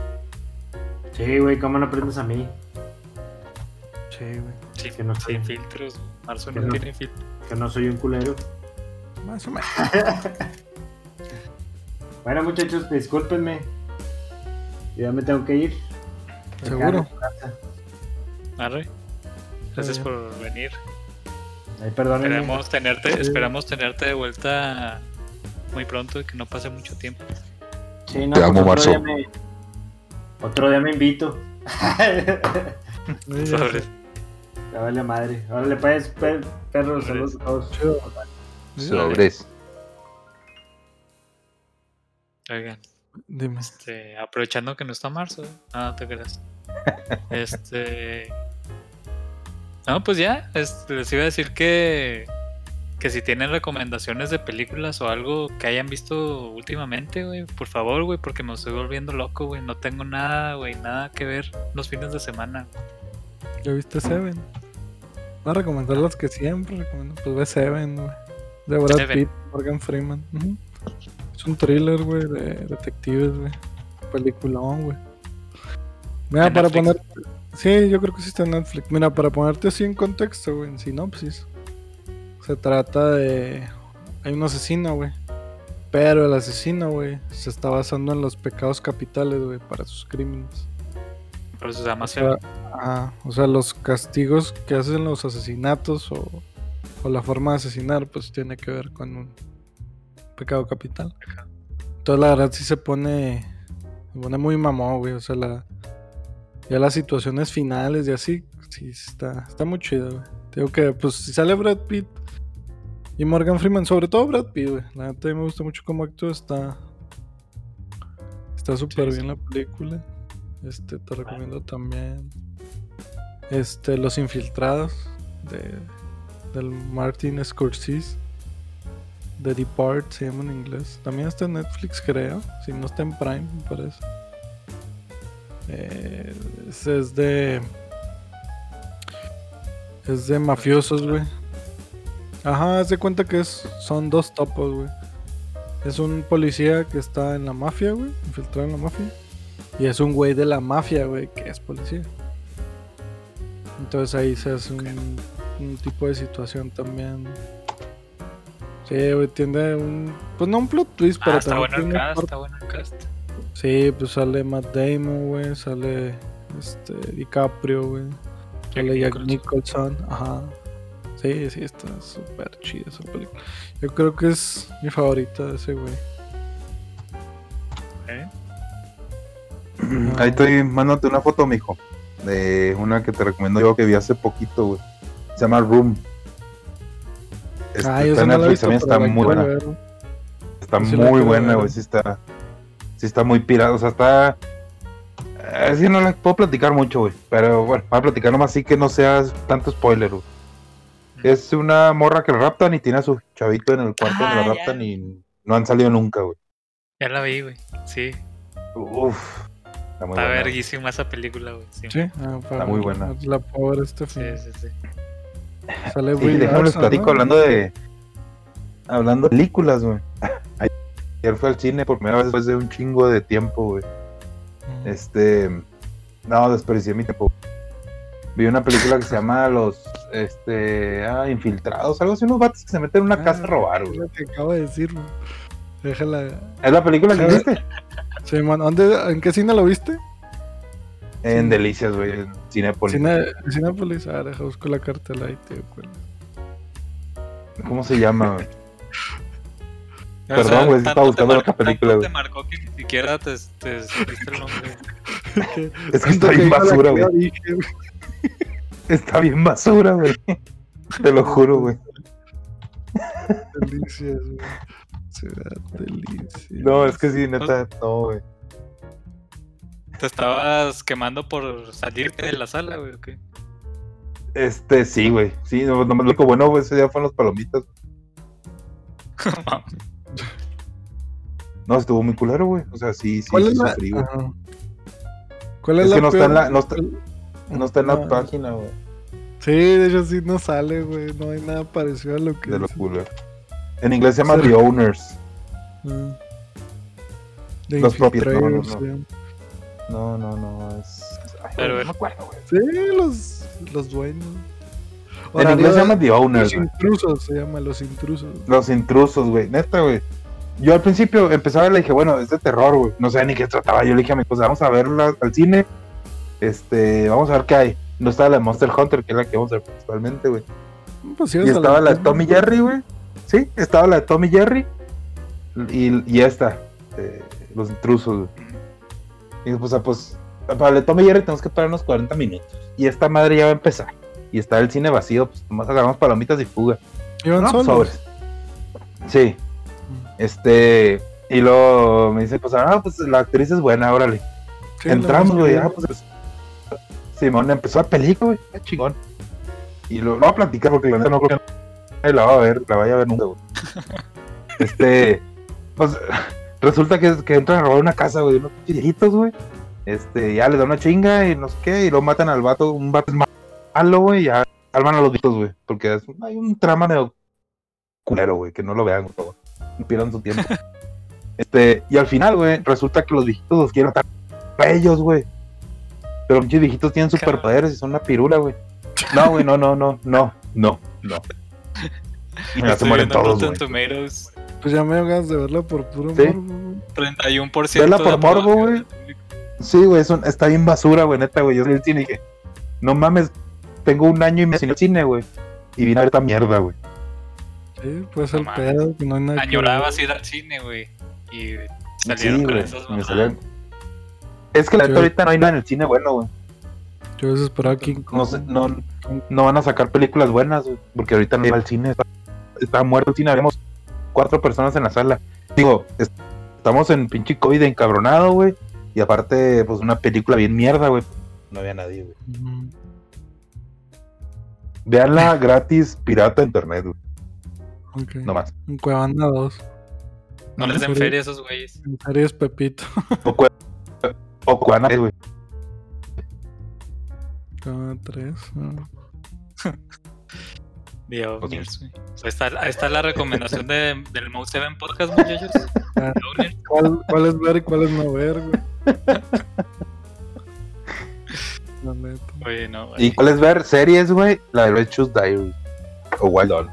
Sí, güey, ¿cómo no aprendes a mí? Sí, güey. Sí, Que no sé. sin filtros. Marzo no no. tiene filtros. Que no soy un culero. Más o menos. Bueno, muchachos, discúlpenme. Yo ya me tengo que ir. Seguro. Arre. Gracias por venir. Ay, perdónenme. Esperamos tenerte, Sí. esperamos tenerte de vuelta muy pronto y que no pase mucho tiempo. Sí, no, Te amo, Marzo. me- Otro día me invito. Ya Sobre- sé. Ya vale madre. Órale, pues, per- perros, saludos a todos. Sobres. Oigan, Dime. este, aprovechando que no está marzo, no te creas. Este. No, pues ya, este, les iba a decir que. Que si tienen recomendaciones de películas o algo que hayan visto últimamente, güey, por favor, güey, porque me estoy volviendo loco, güey. No tengo nada, güey, nada que ver los fines de semana. ¿Ya viste Seven? Voy a recomendar las que siempre recomiendo. Pues ve Seven, güey. De Brad Seven. Pitt, Morgan Freeman. Es un thriller, güey, de detectives, güey. Peliculón, güey. Mira, ¿En para Netflix? poner. Sí, yo creo que sí está en Netflix. Mira, para ponerte así en contexto, güey, en sinopsis. Se trata de. Hay un asesino, güey. Pero el asesino, güey, se está basando en los pecados capitales, güey, para sus crímenes. Por eso se llama O sea, ah, o sea, los castigos que hacen los asesinatos o, o la forma de asesinar, pues tiene que ver con un pecado capital. Entonces, la verdad, sí se pone, se pone muy mamón, güey. O sea, la, ya las situaciones finales y así, sí, está, está muy chido, güey. Digo que, pues, si sale Brad Pitt y Morgan Freeman, sobre todo Brad Pitt, güey. La neta, me gusta mucho cómo actúa, está. Está súper Sí, bien sí. la película. Este, te recomiendo también. Este, Los Infiltrados de, del Martin Scorsese. The Depart se llama en inglés. También está en Netflix, creo. Si no está en Prime, me parece. Eh, es de. Es de mafiosos, güey. Ajá, haz de cuenta que es, son dos topos, güey. Es un policía que está en la mafia, güey. Infiltrado en la mafia. Y es un güey de la mafia, güey, que es policía. Entonces ahí se hace un, un tipo de situación también. Sí, güey, tiene un. Pues no un plot twist, Ah, pero está también bueno el cast, está bueno el cast. Sí, pues sale Matt Damon, güey. Sale este, DiCaprio, güey. Sale Jack Nicholson. Nicholson. Ajá. Sí, sí, está súper chida esa película. Yo creo que es mi favorita de ese güey. ¿Eh? Ahí estoy, mándate una foto, mijo. De una que te recomiendo yo que vi hace poquito, güey. Se llama Room. Este, Ah, yo está en Netflix también, está muy buena. ver. Está Sí muy buena, güey. Sí está, sí está muy pirata. O sea, está. eh, sí, no la puedo platicar mucho, güey. Pero bueno, voy a platicar nomás así que no sea tanto spoiler, güey. Es una morra que la raptan y tiene a su chavito en el cuarto donde Ah, la ya. raptan y no han salido nunca, güey. Ya la vi, güey. Sí, Uf. Está muy está buena. verguísima esa película, güey. Sí, Sí, ah, Está muy buena. La ver este sí, sí. sí. Sale Sí, déjame les platico ¿no? hablando de. Hablando de películas, güey. Ayer fui al cine por primera vez después de un chingo de tiempo, güey. Este. No, desperdicié mi tiempo. Vi una película que se llama Los. Este. Ah, Infiltrados, algo así, unos vatos que se meten en una Ah, casa a robar, es güey. lo que acabo de decir, güey. Déjala. ¿Es la película que viste? Sí, man, ¿dónde- ¿En qué cine lo viste? En. Delicias, güey, en Cinépolis. Cine, Cinépolis. Ah, deja busco la cartela ahí, tío. ¿Cómo se llama, güey? O Perdón, güey, tanto estaba te buscando marcó- otra película, tanto güey. te marcó que ni siquiera te, te supiste el nombre. Es que está bien la basura, güey. Está bien basura, güey. Te lo juro, güey. Delicias, güey. Ciudad Delicias. No, es que sí, neta, no, güey. Te estabas quemando por salirte de la sala, güey, ¿o qué? Este, sí, güey. Sí, no, no, lo único bueno, güey, ese día fueron los palomitas. No, estuvo muy culero, güey. O sea, sí, sí, ¿Cuál sí es la, sufrí, güey. Ajá. ¿Cuál es, Es la que no está en la- no está- No está en la Ah, página, güey, Sí, de hecho sí no sale, güey. No hay nada parecido a lo que de lo culero. En inglés se llama. The Owners. De Los propios- no, no, no. No, es... Ay, Pero- no me acuerdo, güey. Sí, los, los dueños. En inglés se llama The Owners, Los intrusos se llama, los intrusos. Los intrusos, güey. Neta, güey. Yo al principio empezaba y le dije, bueno, es de terror, güey. No sé ni qué trataba. Yo le dije a mi esposa, vamos a verla al cine. Este, vamos a ver qué hay. No estaba la de Monster Hunter, que es la que vamos a ver principalmente, güey. Pues sí, Y estaba la de Tommy Jerry, güey. Sí, estaba la de Tommy Jerry. Y, y esta, eh, los intrusos, güey. Y pues, ah, pues, para la Tommy Jerry tenemos que esperar unos 40 minutos. Y esta madre ya va a empezar. Y está el cine vacío, pues nomás agarramos palomitas y fuga. Iban No, pues, sobres. Sí. Este. Y luego me dice, pues, ah, pues la actriz es buena, órale. Sí, la Entramos, güey. Ah, pues. Simón empezó a película, güey. Qué chingón. Y lo, lo voy a platicar porque la neta no creo que nadie la va a ver, la vaya a ver nunca, güey. Este. Pues resulta que, que entran a robar una casa, güey, de unos viejitos, güey. Este, ya les dan una chinga y no sé qué, y lo matan al vato, un vato malo, güey, y ya salvan a los viejitos, güey. Porque es- hay un trama medio culero, güey, que no lo vean, por favor. No pierdan su tiempo. este, y al final, güey, resulta que los viejitos los quieren matar a ellos, güey. Pero los pinches viejitos tienen superpoderes y son una pirula, güey. No, güey, no, no, no, no, no, no. Y ya se mueren todos. Tomatoes, Pues ya me dio ganas de verla por puro Sí. morbo. 31% Vela de por morbo, güey. Sí, güey, es un- está bien basura, güey, neta, güey. Yo salí del cine y dije, no mames, tengo un año y medio sin el cine, güey. Y vine a ver esta mierda, güey. Sí, pues el No pedo, que no hay nada Añorabas ir al cine, güey. Y salieron Sí, con güey. esas me salieron. Es que la Sí. neta ahorita no hay nada en el cine bueno, güey. Yo a veces esperaba King No, sé, no, no van a sacar películas buenas, güey, porque ahorita no iba al cine. Está, está muerto el cine, habíamos cuatro personas en la sala. Digo, es- estamos en pinche COVID encabronado, güey. Y aparte, pues una película bien mierda, güey. No había nadie, güey. Veanla gratis, pirata internet, güey. Ok. No más. En Cuevana 2. No les den feria a esos güeyes. En series Pepito. O, o Cuevana, güey. Cuevana 3. Dios, Ok. güey. Ahí está, ahí está la recomendación de, del Mo 7 Podcast, muchachos. Ah. ¿Cuál, ¿Cuál es ver y cuál es no ver, güey? La neta. Oye, no, güey. ¿Y cuál es ver? Series, güey. La de Red Shoes Diary. O Wild On.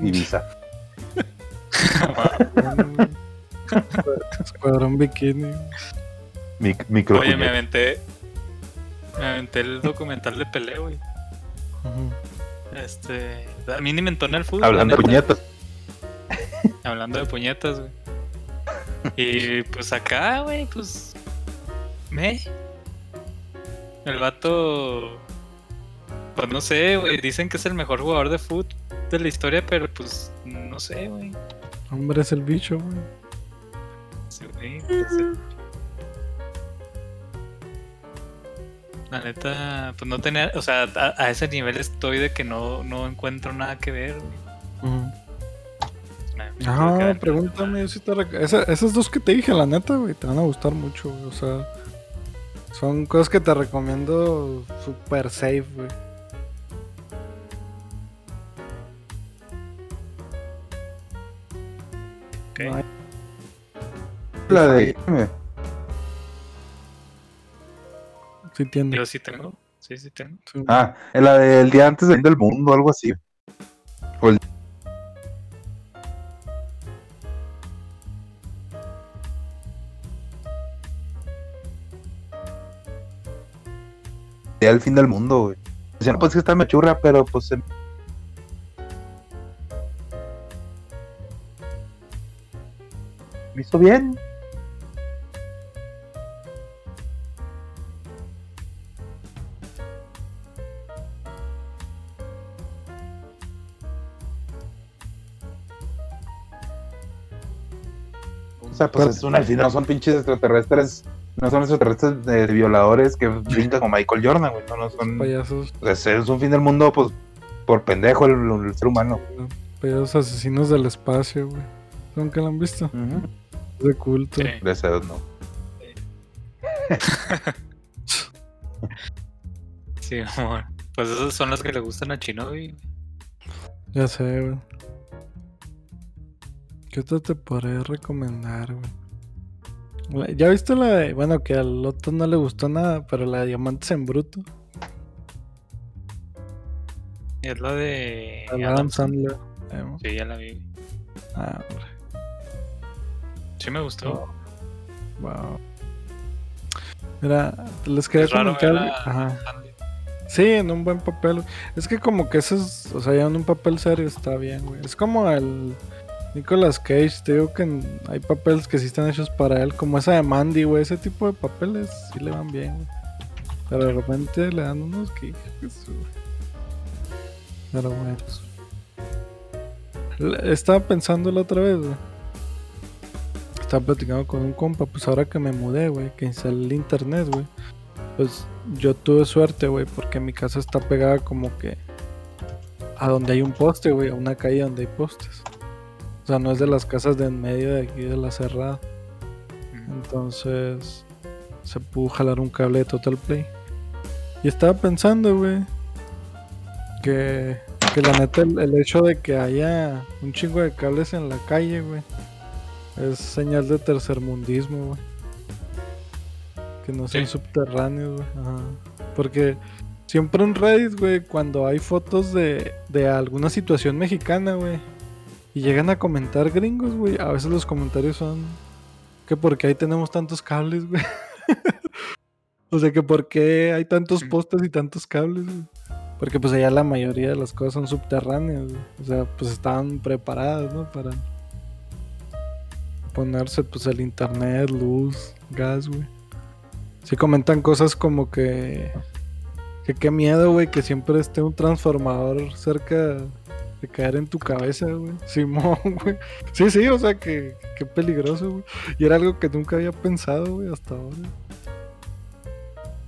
Ibiza. Escuadrón Bikini. Micro Oye, me aventé. Me aventé el documental de pelea, güey. Este. A mí ni me entona el fútbol. Hablando de puñetas. Hablando de puñetas, güey. Y pues acá, güey, pues. Me. El vato. Pues no sé, güey. Dicen que es el mejor jugador de fútbol de la historia, pero pues no sé, güey. Hombre, es el bicho, güey. Sí, güey, no La neta, pues no tenía, o sea, a, a ese nivel estoy de que no, no encuentro nada que ver, tuve que Ah, pregúntame. yo sí te rec- esa- esas dos que te dije, la neta, güey, te van a gustar mucho, güey. O sea, son cosas que te recomiendo super safe, güey. Ok. No hay- La de. Sí, entiendo. Yo sí tengo. Sí, sí tengo. Sí. Ah, la del día antes del fin del mundo, algo así. O el día del fin del mundo, güey. Decían, pues que está mechurra, pero pues. se- Me hizo bien. O sea, pues es una, al final son pinches extraterrestres. No son extraterrestres de violadores que brincan como Michael Jordan, güey. No, no son. Payasos, pues, es un fin del mundo, pues, por pendejo el, el ser humano. payasos asesinos del espacio, güey. ¿Nunca lo han visto? Es de culto. Sí. Deseos, no. Sí, amor. Pues esas son las que le gustan a Chinobi. Ya sé, güey. ¿Qué otra te podría recomendar, güey? La- ¿Ya viste la de... Bueno, que al otro no le gustó nada, pero la de Diamantes en Bruto? Es la de de Adam Adam Sandler. Eh, Sí, ya la vi. Ah, hombre. Sí me gustó. Wow. Mira, les quería comentar... Ajá. Sí, en un buen papel. Es que como que eso es, o sea, ya en un papel serio está bien, güey. Es como el Nicolas Cage, te digo que hay papeles que sí están hechos para él, como esa de Mandy, güey. Ese tipo de papeles sí le van bien. Pero de repente le dan unos que... Pero bueno. Le- Estaba pensando la otra vez, güey. Estaba platicando con un compa, pues ahora que me mudé, güey, que instalé el internet, güey. Pues yo tuve suerte, güey, porque mi casa está pegada como que a donde hay un poste, güey, a una calle donde hay postes. O sea, no es de las casas de en medio de aquí de la cerrada. Entonces se pudo jalar un cable de Total Play. Y estaba pensando, güey, que, que la neta el, el hecho de que haya un chingo de cables en la calle, güey, es señal de tercermundismo, güey. Que no sean Sí. subterráneos, güey. Ajá. Porque siempre en Reddit, güey, cuando hay fotos de, de alguna situación mexicana, güey, y llegan a comentar gringos, güey, a veces los comentarios son que porque ahí tenemos tantos cables, güey. o sea, que por qué hay tantos postes y tantos cables, güey. Porque pues allá la mayoría de las cosas son subterráneas, güey. O sea, pues estaban preparadas, ¿no? Para ponerse pues el internet, luz, gas, güey. Sí comentan cosas como que... Que qué miedo, güey, que siempre esté un transformador cerca de caer en tu cabeza, güey. Simón, güey. Sí, sí, o sea, que qué peligroso, güey. Y era algo que nunca había pensado, güey, hasta ahora.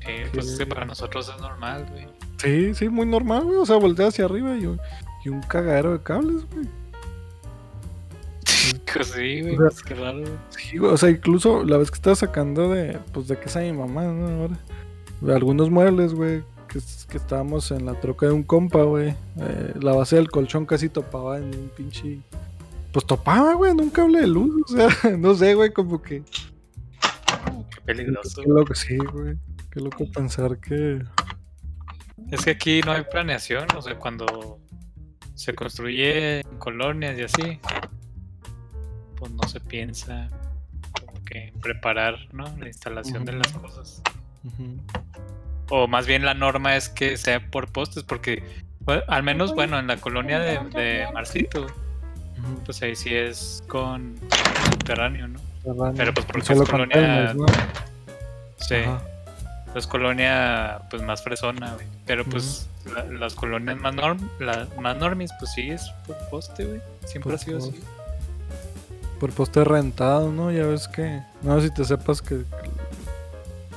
Sí, pues es que para nosotros es normal, güey. Sí, sí, muy normal, güey. O sea, voltea hacia arriba y, un- y un cagadero de cables, güey. Pues sí, güey. O sea, pues qué raro, güey. Sí, güey, o sea, incluso la vez que estaba sacando de, pues, de casa de mi mamá, ¿no? Ahora, de algunos muebles, güey, que, es- que estábamos en la troca de un compa, güey. eh, la base del colchón casi topaba en un pinche... Pues topaba, güey, en un cable de luz, o sea, no sé, güey, como que... Qué peligroso. Qué loco, sí, güey. Qué loco pensar que... Es que aquí no hay planeación, o sea, cuando se construye en colonias y así, pues no se piensa como que en preparar, ¿no? La instalación de las cosas. Ujú. O más bien la norma es que sea por postes, porque bueno, al menos, bueno, en la colonia de, de Marcito, pues ahí sí es con subterráneo, ¿no? Pero pues porque es colonia-. Sí. Ajá. es colonia pues más fresona, güey. Pero pues la- las colonias más, norm, la- más normis, pues sí es por poste, güey. Siempre Por ha sido así. Por poste rentado, ¿no? Ya ves que. No sé si te sepas que.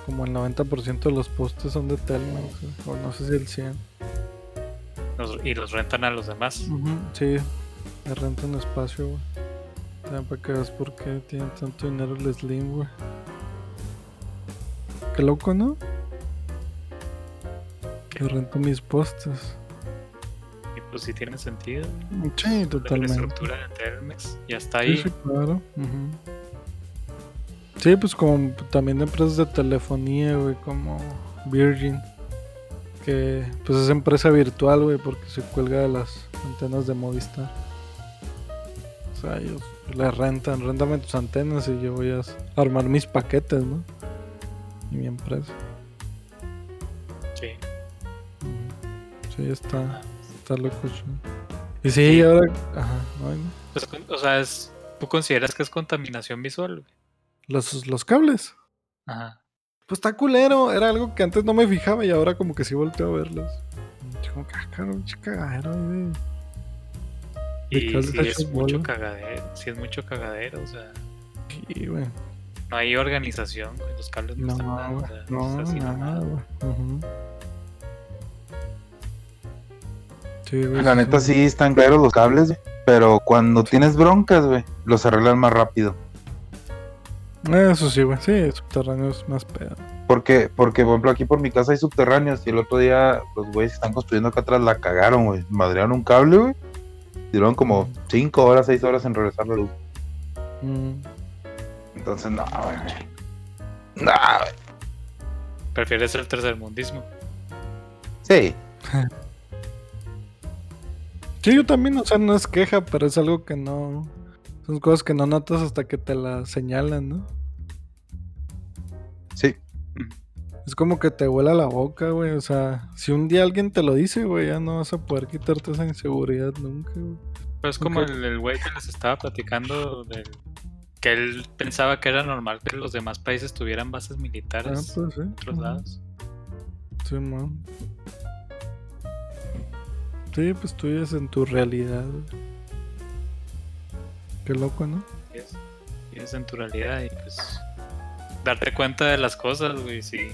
Como el 90% de los postes son de Telmex, o no sé si el 100. Los- y los rentan a los demás. Ujú, Sí, le rentan espacio, güey. También para que veas por qué tienen tanto dinero el Slim, güey. Qué loco, ¿no? Que rento mis postes. Y pues sí tiene sentido. güey. Sí, La totalmente. estructura de Telmex ya está Sí, ahí. sí, claro. ujú. Sí, pues como también de empresas de telefonía, güey, como Virgin. Que pues es empresa virtual, güey, porque se cuelga de las antenas de Movistar. O sea, ellos le rentan, rentame tus antenas y yo voy a armar mis paquetes, ¿no? Y mi empresa. Sí. Sí, está, está loco. Y sí, ahora... Ajá, no, no. Pues, o sea, es, ¿tú consideras que es contaminación visual? güey? Los, los cables. Ajá. Pues está culero, era algo que antes no me fijaba y ahora como que sí volteo a verlos. Y Como que, ah, cagadero de- Y hechos es mucho bola. cagadero, sí es mucho cagadero, o sea, Sí, güey. no hay organización, güey, los cables no, No, están nada, güey. o sea, No, es así nada, güey. Sí, güey. La neta sí están claros los cables, güey, pero cuando tienes broncas, güey, los arreglan más rápido. Eso sí, güey. Sí, subterráneo es más pedo. Porque, porque, por ejemplo, aquí por mi casa hay subterráneos y el otro día los güeyes que están construyendo acá atrás la cagaron, güey. Madrearon un cable, güey. Duraron como 5 horas, 6 horas en regresar la luz. Mm. Entonces, no, güey. No, güey. Prefieres el tercermundismo. Sí, Sí, yo también, o sea, no es queja, pero es algo que no. Son cosas que no notas hasta que te la señalan, ¿no? sí. Es como que te vuela la boca, güey. O sea, si un día alguien te lo dice, güey, ya no vas a poder quitarte esa inseguridad nunca, güey. Pero es como el güey que les estaba platicando del que él pensaba que era normal que los demás países tuvieran bases Ah, militares pues sí. en otros lados. Sí, man. Sí, pues tú vives en tu realidad, güey. Qué loco, ¿no? Y es, y es en tu realidad y pues darte cuenta de las cosas, güey, sí.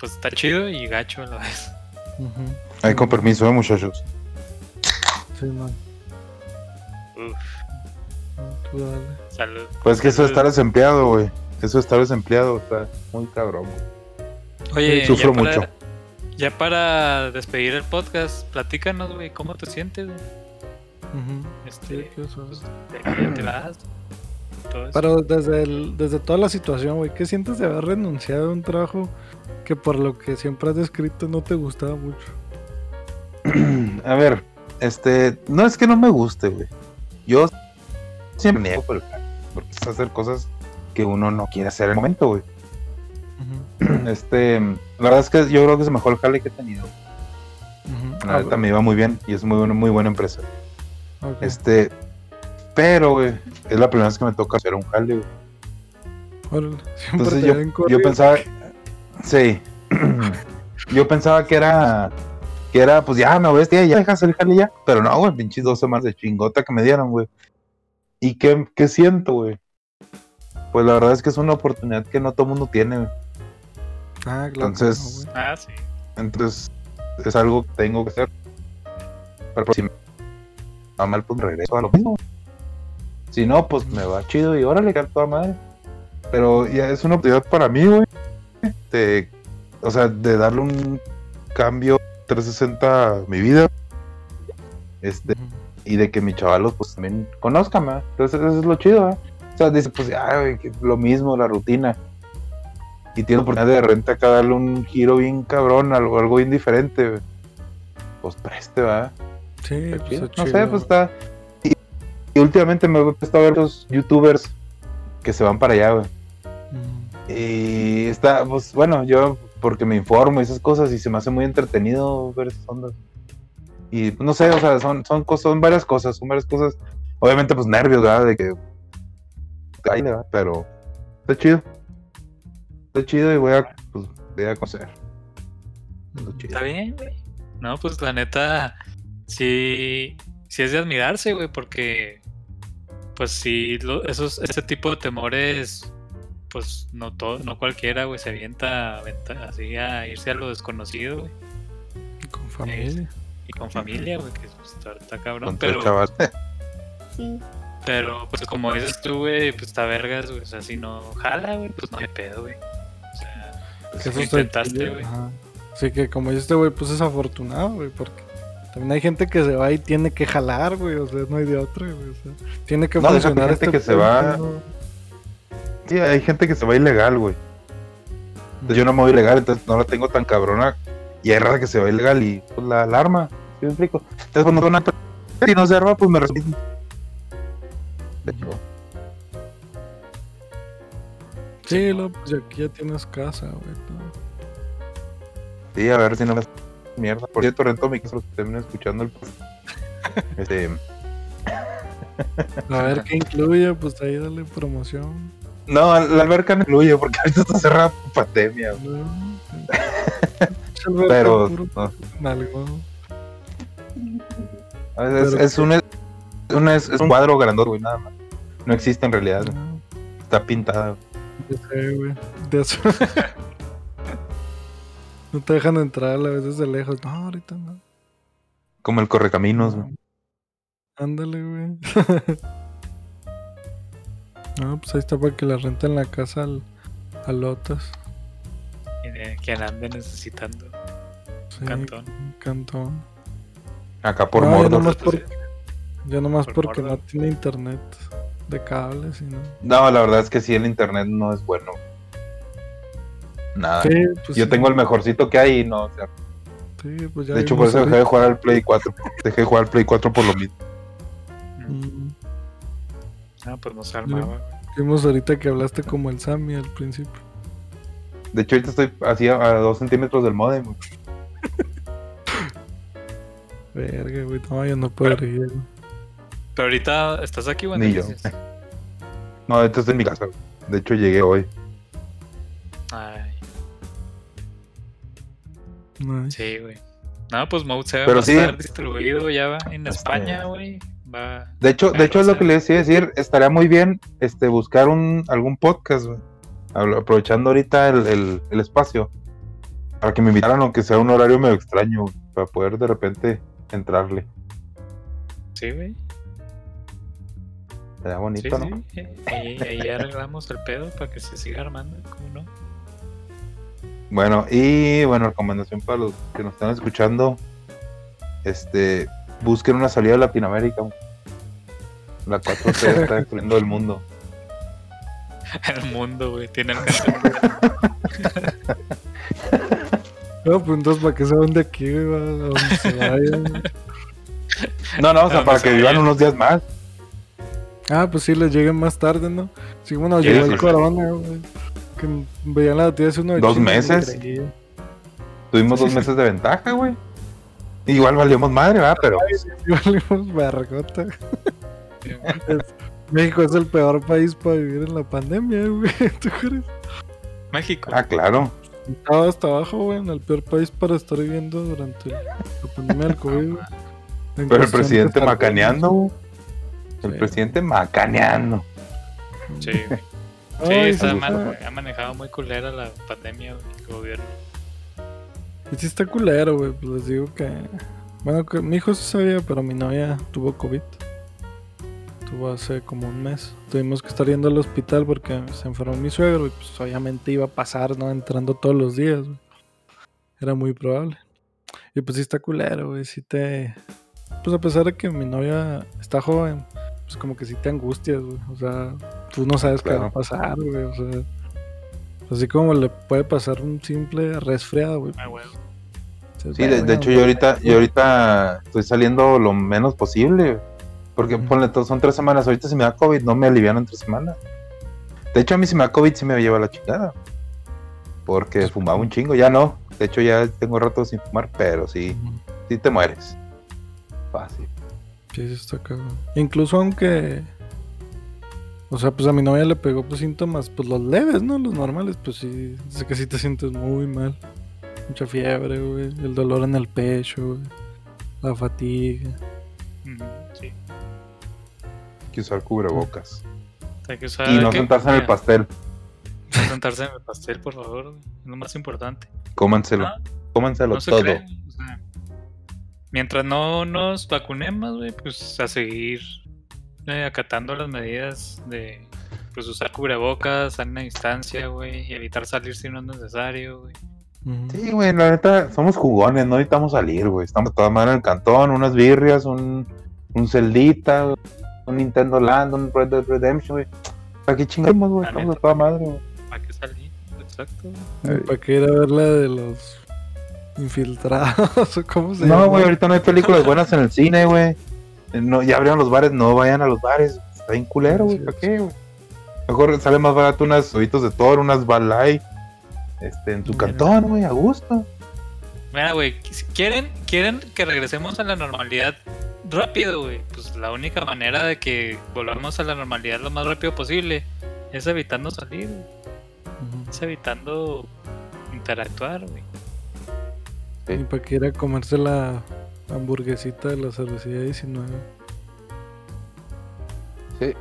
Pues está chido y gacho a la vez. Ujú. Ahí con permiso, eh, muchachos. Sí, man. Uf, No, tú dale. salud. Pues que eso de estar desempleado, güey. Eso de estar desempleado está muy cabrón. güey. Oye, Sufro ya para, mucho. ya para despedir el podcast, platícanos, güey, ¿cómo te sientes, güey? Este, pues, te. Pero desde, el- desde toda la situación, güey, ¿qué sientes de haber renunciado a un trabajo que por lo que siempre has descrito no te gustaba mucho? A ver, este, no es que no me guste, güey. Yo siempre niego por el jale, porque es hacer cosas que uno no quiere hacer en el momento, güey. Este, la verdad es que yo creo que es el mejor jale que he tenido. Ujú. La Ah, neta me iba muy bien y es muy, buena- muy buena empresa. Este, pero, güey, es la primera vez que me toca hacer un jale, güey. Órale, Entonces yo, yo pensaba, sí, yo pensaba que era, que era, pues ya me voy a vestir, ya dejas el jale ya, pero no, güey, pinches dos semanas de chingota que me dieron, güey. ¿Y qué, qué siento, güey? Pues la verdad es que es una oportunidad que no todo mundo tiene, güey. Ah, claro. no, Entonces. Ah, sí. entonces es algo que tengo que hacer. Pero pues, si me va mal, pues regreso a lo mismo. Si no, pues me va chido y órale, que a toda madre. Pero ya es una oportunidad para mí, güey. De, o sea, de darle un cambio 360 a mi vida. Este, y de que mis chavalos pues también conozcan, ¿verdad? Entonces eso es lo chido, ¿verdad? O sea, dice, pues ya, güey, que lo mismo, la rutina. Y tiene oportunidad de renta acá darle un giro bien cabrón, algo, algo bien diferente. Pues preste, ¿verdad? Sí, Está pues, chido. está No sé, pues está. Y, y últimamente me he puesto a ver los youtubers que se van para allá, güey. Ujú. Y está, pues bueno, yo porque me informo y esas cosas y se me hace muy entretenido ver esas ondas. Y pues, no sé, o sea, son, son, cosas, son varias cosas, son varias cosas. Obviamente, pues nervios, ¿verdad? De que. Ay, ¿verdad? Pero está chido. está chido y voy a, pues, voy a conocer. Está chido. Está bien, güey. No, pues la neta, sí, sí es de admirarse, güey, porque, pues sí, lo- esos, ese tipo de temores, pues no todo, no cualquiera, güey, se avienta, avienta así a irse a lo desconocido, güey, Con familia. y con familia, güey, que pues, está, está cabrón, pero, chavas. Sí. pero, pues como dices tú, güey, pues está vergas, güey, o sea, si no jala, güey, pues no hay pedo, güey, o sea, Que eso lo está intentaste, güey. Así que como dice este güey, pues es afortunado, güey, porque también hay gente que se va y tiene que jalar, güey, o sea, no hay de otra, güey, o sea, tiene que No, funcionar gente este que se va-. Sí, hay gente que se va ilegal, güey. Entonces yo no me voy ilegal, entonces no la tengo tan cabrona. Y hay rara que se va ilegal y pues la alarma. ¿Sí me explico? Entonces cuando una y no se arma, pues me resuelvo. De hecho, Sí, lo, pues aquí ya tienes casa, güey. todo. sí, a ver si no me mierda. Por cierto, rento mi que terminen escuchando el este, A ver qué incluye, pues ahí dale promoción. No, la alberca no incluye porque ahorita está cerrada por pandemia. No. Pero no, es, un, es, un- es- es un cuadro grandote, güey, nada más. No existe en realidad. No, Está pintada. yo sé, güey. De eso. no te dejan entrar a veces de lejos. No, ahorita no. Como el correcaminos, güey. Ándale, güey. no, pues ahí está para que la renten la casa al, a Lotas. Quien- Quien ande necesitando Sí, cantón. Cantón. Acá por No, ya Mordor. nomás por- Ya nomás Por porque Mordor. no tiene internet de cables y no. No, la verdad es que sí, el internet no es bueno. Nada. Sí, pues Yo sí. tengo el mejorcito que hay y no. o sea, Sí, pues ya de hecho, por eso dejé de jugar al Play 4. Dejé de jugar al Play 4 por lo mismo. Mm, Ah, pues no se armaba. güey. Vimos ahorita que hablaste como el Sammy al principio. De hecho, ahorita estoy así a, a dos centímetros del modem. güey. Verga, güey. No, yo no podría. güey. Pero ahorita estás aquí, güey. Ni yo. No, ahorita estoy en mi casa. güey. De hecho, llegué hoy. Ay, No, sí, güey. No, pues Mode 7 Pero va sí. a estar distribuido ya va en España, güey. Va. De hecho, de hecho es lo que les decía decir. Estaría muy bien este, buscar un, algún podcast, güey. Aprovechando ahorita el, el- el espacio. Para que me invitaran, aunque sea un horario medio extraño. Para poder de repente entrarle. Sí, güey. Sería Sí, bonito, ¿no? sí. Eh, Ahí, ahí arreglamos el pedo para que se siga armando. ¿Cómo no? Bueno, y bueno, recomendación para los que nos están escuchando. Este, busquen una salida a Latinoamérica. La 4T está destruyendo el mundo. El mundo, güey. Tiene el. No, pues entonces, ¿para qué se van de aquí, güey? Va, A donde se vayan. No, no, o sea, para se que vivan unos días más. Ah, pues sí, les lleguen más tarde, ¿no? Sí, bueno, llegó el corona, güey. Que veían la noticia uno de ¿Dos meses? Tuvimos dos meses de ventaja, güey. Igual valíamos madre, ¿verdad? Pero Y valimos México es el peor país para vivir en la pandemia, güey. ¿Tú crees? México. Ah, claro. Estaba hasta abajo, güey, en el peor país para estar viviendo durante la pandemia del COVID. Pero el presidente de macaneando, güey. El Sí. presidente macaneando. Sí. Sí, Ay, está sí, está- ha manejado muy culera la pandemia, el gobierno. Y sí está culero, güey. Pues les digo que. Bueno, que mi hijo sí sabía, pero mi novia tuvo COVID. Tuvo hace como un mes. Tuvimos que estar yendo al hospital porque se enfermó mi suegro y pues obviamente iba a pasar, ¿no? Entrando todos los días, güey. Era muy probable. Y pues sí está culero, güey. Sí te. Pues a pesar de que mi novia está joven, pues como que sí te angustias, güey. O sea, tú no sabes qué va a pasar, güey. O sea. Así como le puede pasar un simple resfriado, güey. Ah, güey. Sí, de, de "Verga, hecho yo ahorita, yo ahorita estoy saliendo lo menos posible. Porque Ujú. ponle todo, son tres semanas. Ahorita si me da COVID, no me alivian en tres semanas. De hecho, a mí si me da COVID, sí me lleva la chingada. Porque fumaba un chingo, ya no. De hecho, ya tengo rato sin fumar, pero sí, sí te mueres. Fácil. Sí, sí está cabrón. Incluso aunque. O sea, pues a mi novia le pegó pues síntomas, pues los leves, ¿no? Los normales, pues sí, sé que sí te sientes muy mal. Mucha fiebre, güey, el dolor en el pecho, güey, la fatiga. Ujú, Sí. Hay que usar cubrebocas. Hay que usar. Y no sentarse en el pastel. No sentarse en el pastel, por favor. Es lo más importante. Cómanselo. Ah, Cómanselo no todo. cree, mientras no nos vacunemos, güey, pues a seguir eh, acatando las medidas de pues usar cubrebocas, sana distancia, güey, y evitar salir si no es necesario, güey. Sí, güey, la neta, somos jugones, no necesitamos salir, güey. Estamos toda madre en el cantón, unas birrias, un, un Celdita, un Nintendo Land, un Red Dead Redemption, güey. ¿Para qué chingamos, güey? Estamos neta. a toda madre, güey. ¿Para qué salir? Exacto. ¿Para qué ir a ver la de los infiltrados? ¿Cómo se No, güey, ahorita no hay películas buenas en el cine, güey. No, ya abrieron los bares, no vayan a los bares. Está bien culero, güey. Sí, ¿Para qué, güey? Mejor sale más barato unas ojitos de toro, unas balay. Este, en tu Mira. cantón, güey, a gusto. Mira, güey, si quieren, quieren que regresemos a la normalidad rápido, güey. Pues la única manera de que volvamos a la normalidad lo más rápido posible es evitando salir, güey. Ujú. es evitando interactuar, güey. Y para que ir a comerse la hamburguesita de la cervecería 19. Sí.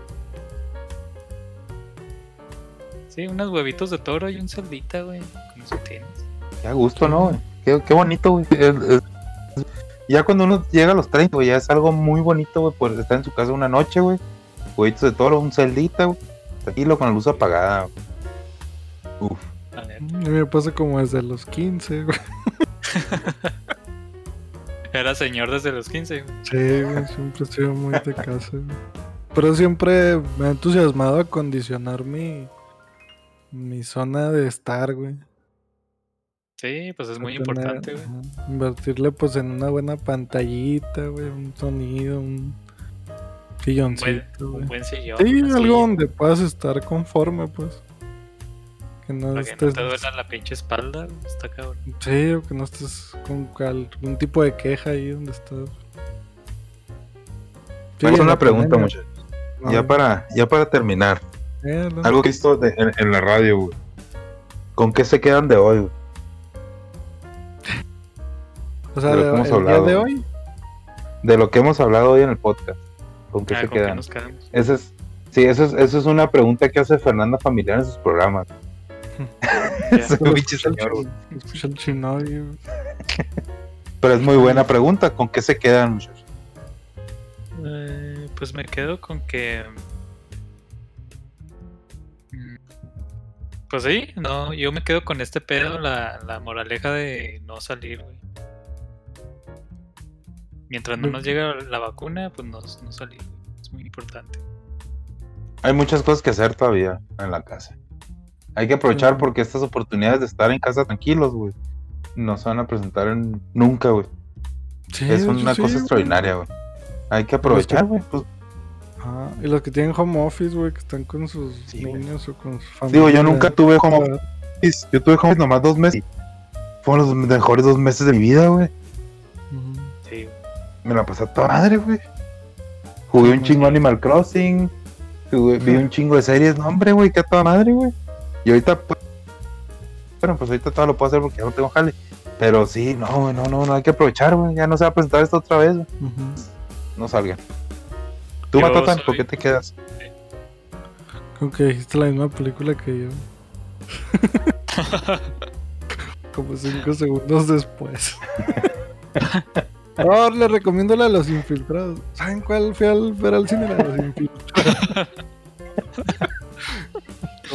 Sí, unos huevitos de toro y un celdita, güey. Con eso tienes. Qué a gusto, ¿no, güey? Qué, qué bonito, güey. Es- es- Ya cuando uno llega a los 30, güey, ya es algo muy bonito, güey, por estar en su casa una noche, güey. Huevitos de toro, un celdita, güey. Tranquilo, con la luz apagada. güey. Uf. A mí me pasa como desde los 15, güey. Era señor desde los 15, güey. Sí, güey, siempre he sido muy de casa. Pero siempre me ha entusiasmado acondicionar mi, mi zona de estar, güey. Sí, pues es muy Tener- importante, güey. Invertirle pues en una buena pantallita, güey, un sonido, un Un buen, silloncito, un buen sillón. Sí, algo silla, donde puedas estar conforme, pues. Que no Para que no te duela la pinche espalda, está cabrón. Sí, o que no estés con algún tipo de queja ahí donde estás. Sí, en una pregunta, muchachos. Ya para, ya para terminar. Eh, no. Algo que he visto de- en, en la radio, güey. ¿Con qué se quedan de hoy, güey? O sea, de lo de- que hemos el hablado, día de hoy, De lo que hemos hablado hoy en el podcast. ¿Con qué Ah, se ¿con qué quedan? nos quedamos? Esa es, sí, eso es, eso es una pregunta que hace Fernanda Familiar en sus programas. Pero es muy buena pregunta. ¿Con qué se quedan, muchachos? Eh, pues me quedo con que. mm, Pues sí, no, yo me quedo con este pedo, la, la moraleja de no salir, güey. Mientras no nos llega la vacuna, pues no, no salir, güey. Es muy importante. Hay muchas cosas que hacer todavía en la casa. Hay que aprovechar porque estas oportunidades de estar en casa tranquilos, güey, no se van a presentar en- nunca, güey. Sí, es una sí, cosa extraordinaria, güey. Hay que aprovechar, güey. Pues, Ajá, Y los que tienen home office, güey, que están con sus niños o con su familia. digo, yo nunca tuve home office. Yo tuve home office nomás dos meses. Fueron los mejores dos meses de mi vida, güey. Ujú. Sí, Me la pasé a toda madre, güey. Jugué un chingo Animal Crossing. jugué- vi un chingo de series. No, hombre, güey, que a toda madre, güey. Y ahorita, pues. Bueno, pues ahorita todo lo puedo hacer porque ya no tengo jale. Pero sí, no, no, no, no, hay que aprovechar, güey. Ya no se va a presentar esto otra vez, güey. No salgan. Tú, soy- ¿por qué te quedas? Como que dijiste la misma película que yo. Como cinco segundos después. Ahora le recomiendo la de los infiltrados. ¿Saben cuál fui al ver al cine? La de los infiltrados.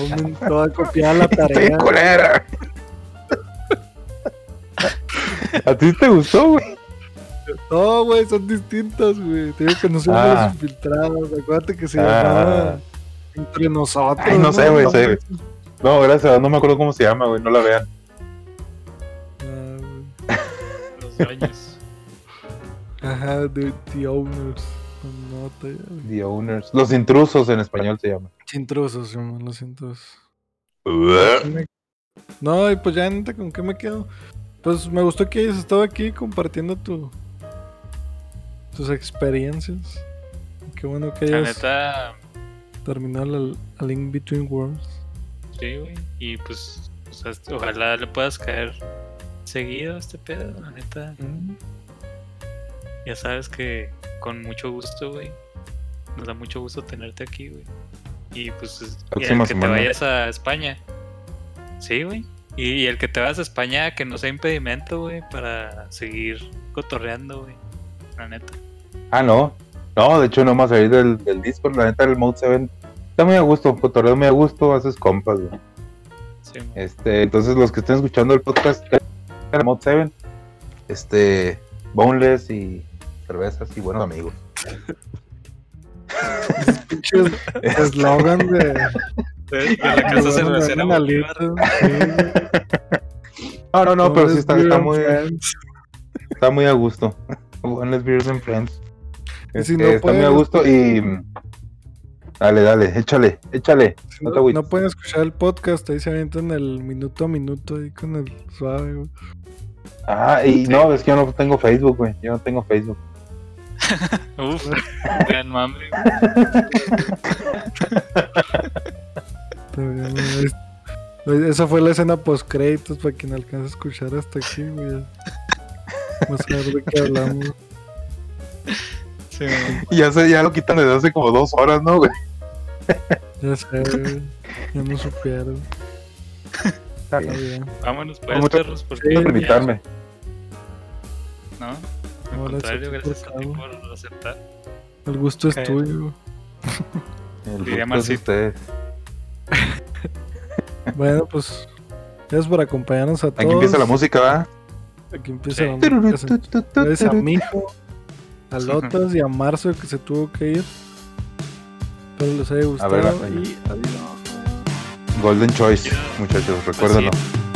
Tomen toda copiada la ¡Estoy tarea. culera! ¿A ti te gustó, güey? No, güey, son distintas, güey. Te digo que no son Ah. los infiltrados. Acuérdate que se Ah. llamaba Entre nosotros. Ay, no sé, güey, sé, güey. No, gracias, no me acuerdo cómo se llama, güey. No la vean. Ah, los dueños. Ajá, the, the owners. Ya, güey. The Owners. Los intrusos en español se llama. Intrusos, hermano, los intrusos. No, y pues ya neta, ¿con qué me quedo? Pues me gustó que hayas estado aquí compartiendo tu tus experiencias. Qué bueno que La hayas neta, terminó el A Link Between Worlds. Sí, güey. Y pues, o sea, ojalá le puedas caer seguido a este pedo, la neta. Ya sabes que con mucho gusto, güey. Nos da mucho gusto tenerte aquí, güey. Y pues, y el que semana. te vayas a España. Sí, güey. Y, y el que te vayas a España, que no sea impedimento, güey, para seguir cotorreando, güey. La neta. Ah, no. No, de hecho no a salir del, del Discord. La neta, el Mode 7 está muy a gusto. Cotorreo muy a gusto, haces compas, güey. Sí. Este, entonces los que estén escuchando el podcast, el Mode 7, este, boneless y cervezas y buenos amigos. Eslogan de. De, de la casa cervecera sí. No, no, no, pero sí está, está muy, está muy a gusto. Boneless Beers and Friends. Y si Este, no está muy a gusto y dale, dale, échale, échale. Si No no pueden escuchar el podcast, ahí se avientan el minuto a minuto ahí con el suave, güey. Ah, y no, es que yo no tengo Facebook, güey. Yo no tengo Facebook. Uf, gran mame. Esa fue la escena post créditos para quien alcance a escuchar hasta aquí, güey. Vamos a ver de qué hablamos. Sí. Y ya, se, ya lo quitan desde hace como dos horas, ¿no, güey? Ya sé, güey. Ya no supieron. Está bien. Vámonos pues, perros. Porque Sí, Gracias por invitarme. No, al No, contrario, gracias a ti por a aceptar. El gusto es tuyo. El Diría gusto es ustedes. Bueno, pues. Gracias por acompañarnos a todos. Aquí empieza la música, ¿va? Aquí empieza Sí. la música. Gracias a Mijo, a Lotas y a Marzo que se tuvo que ir. Espero les haya gustado ver, y adiós. Golden Choice, muchachos, recuérdenlo. Así.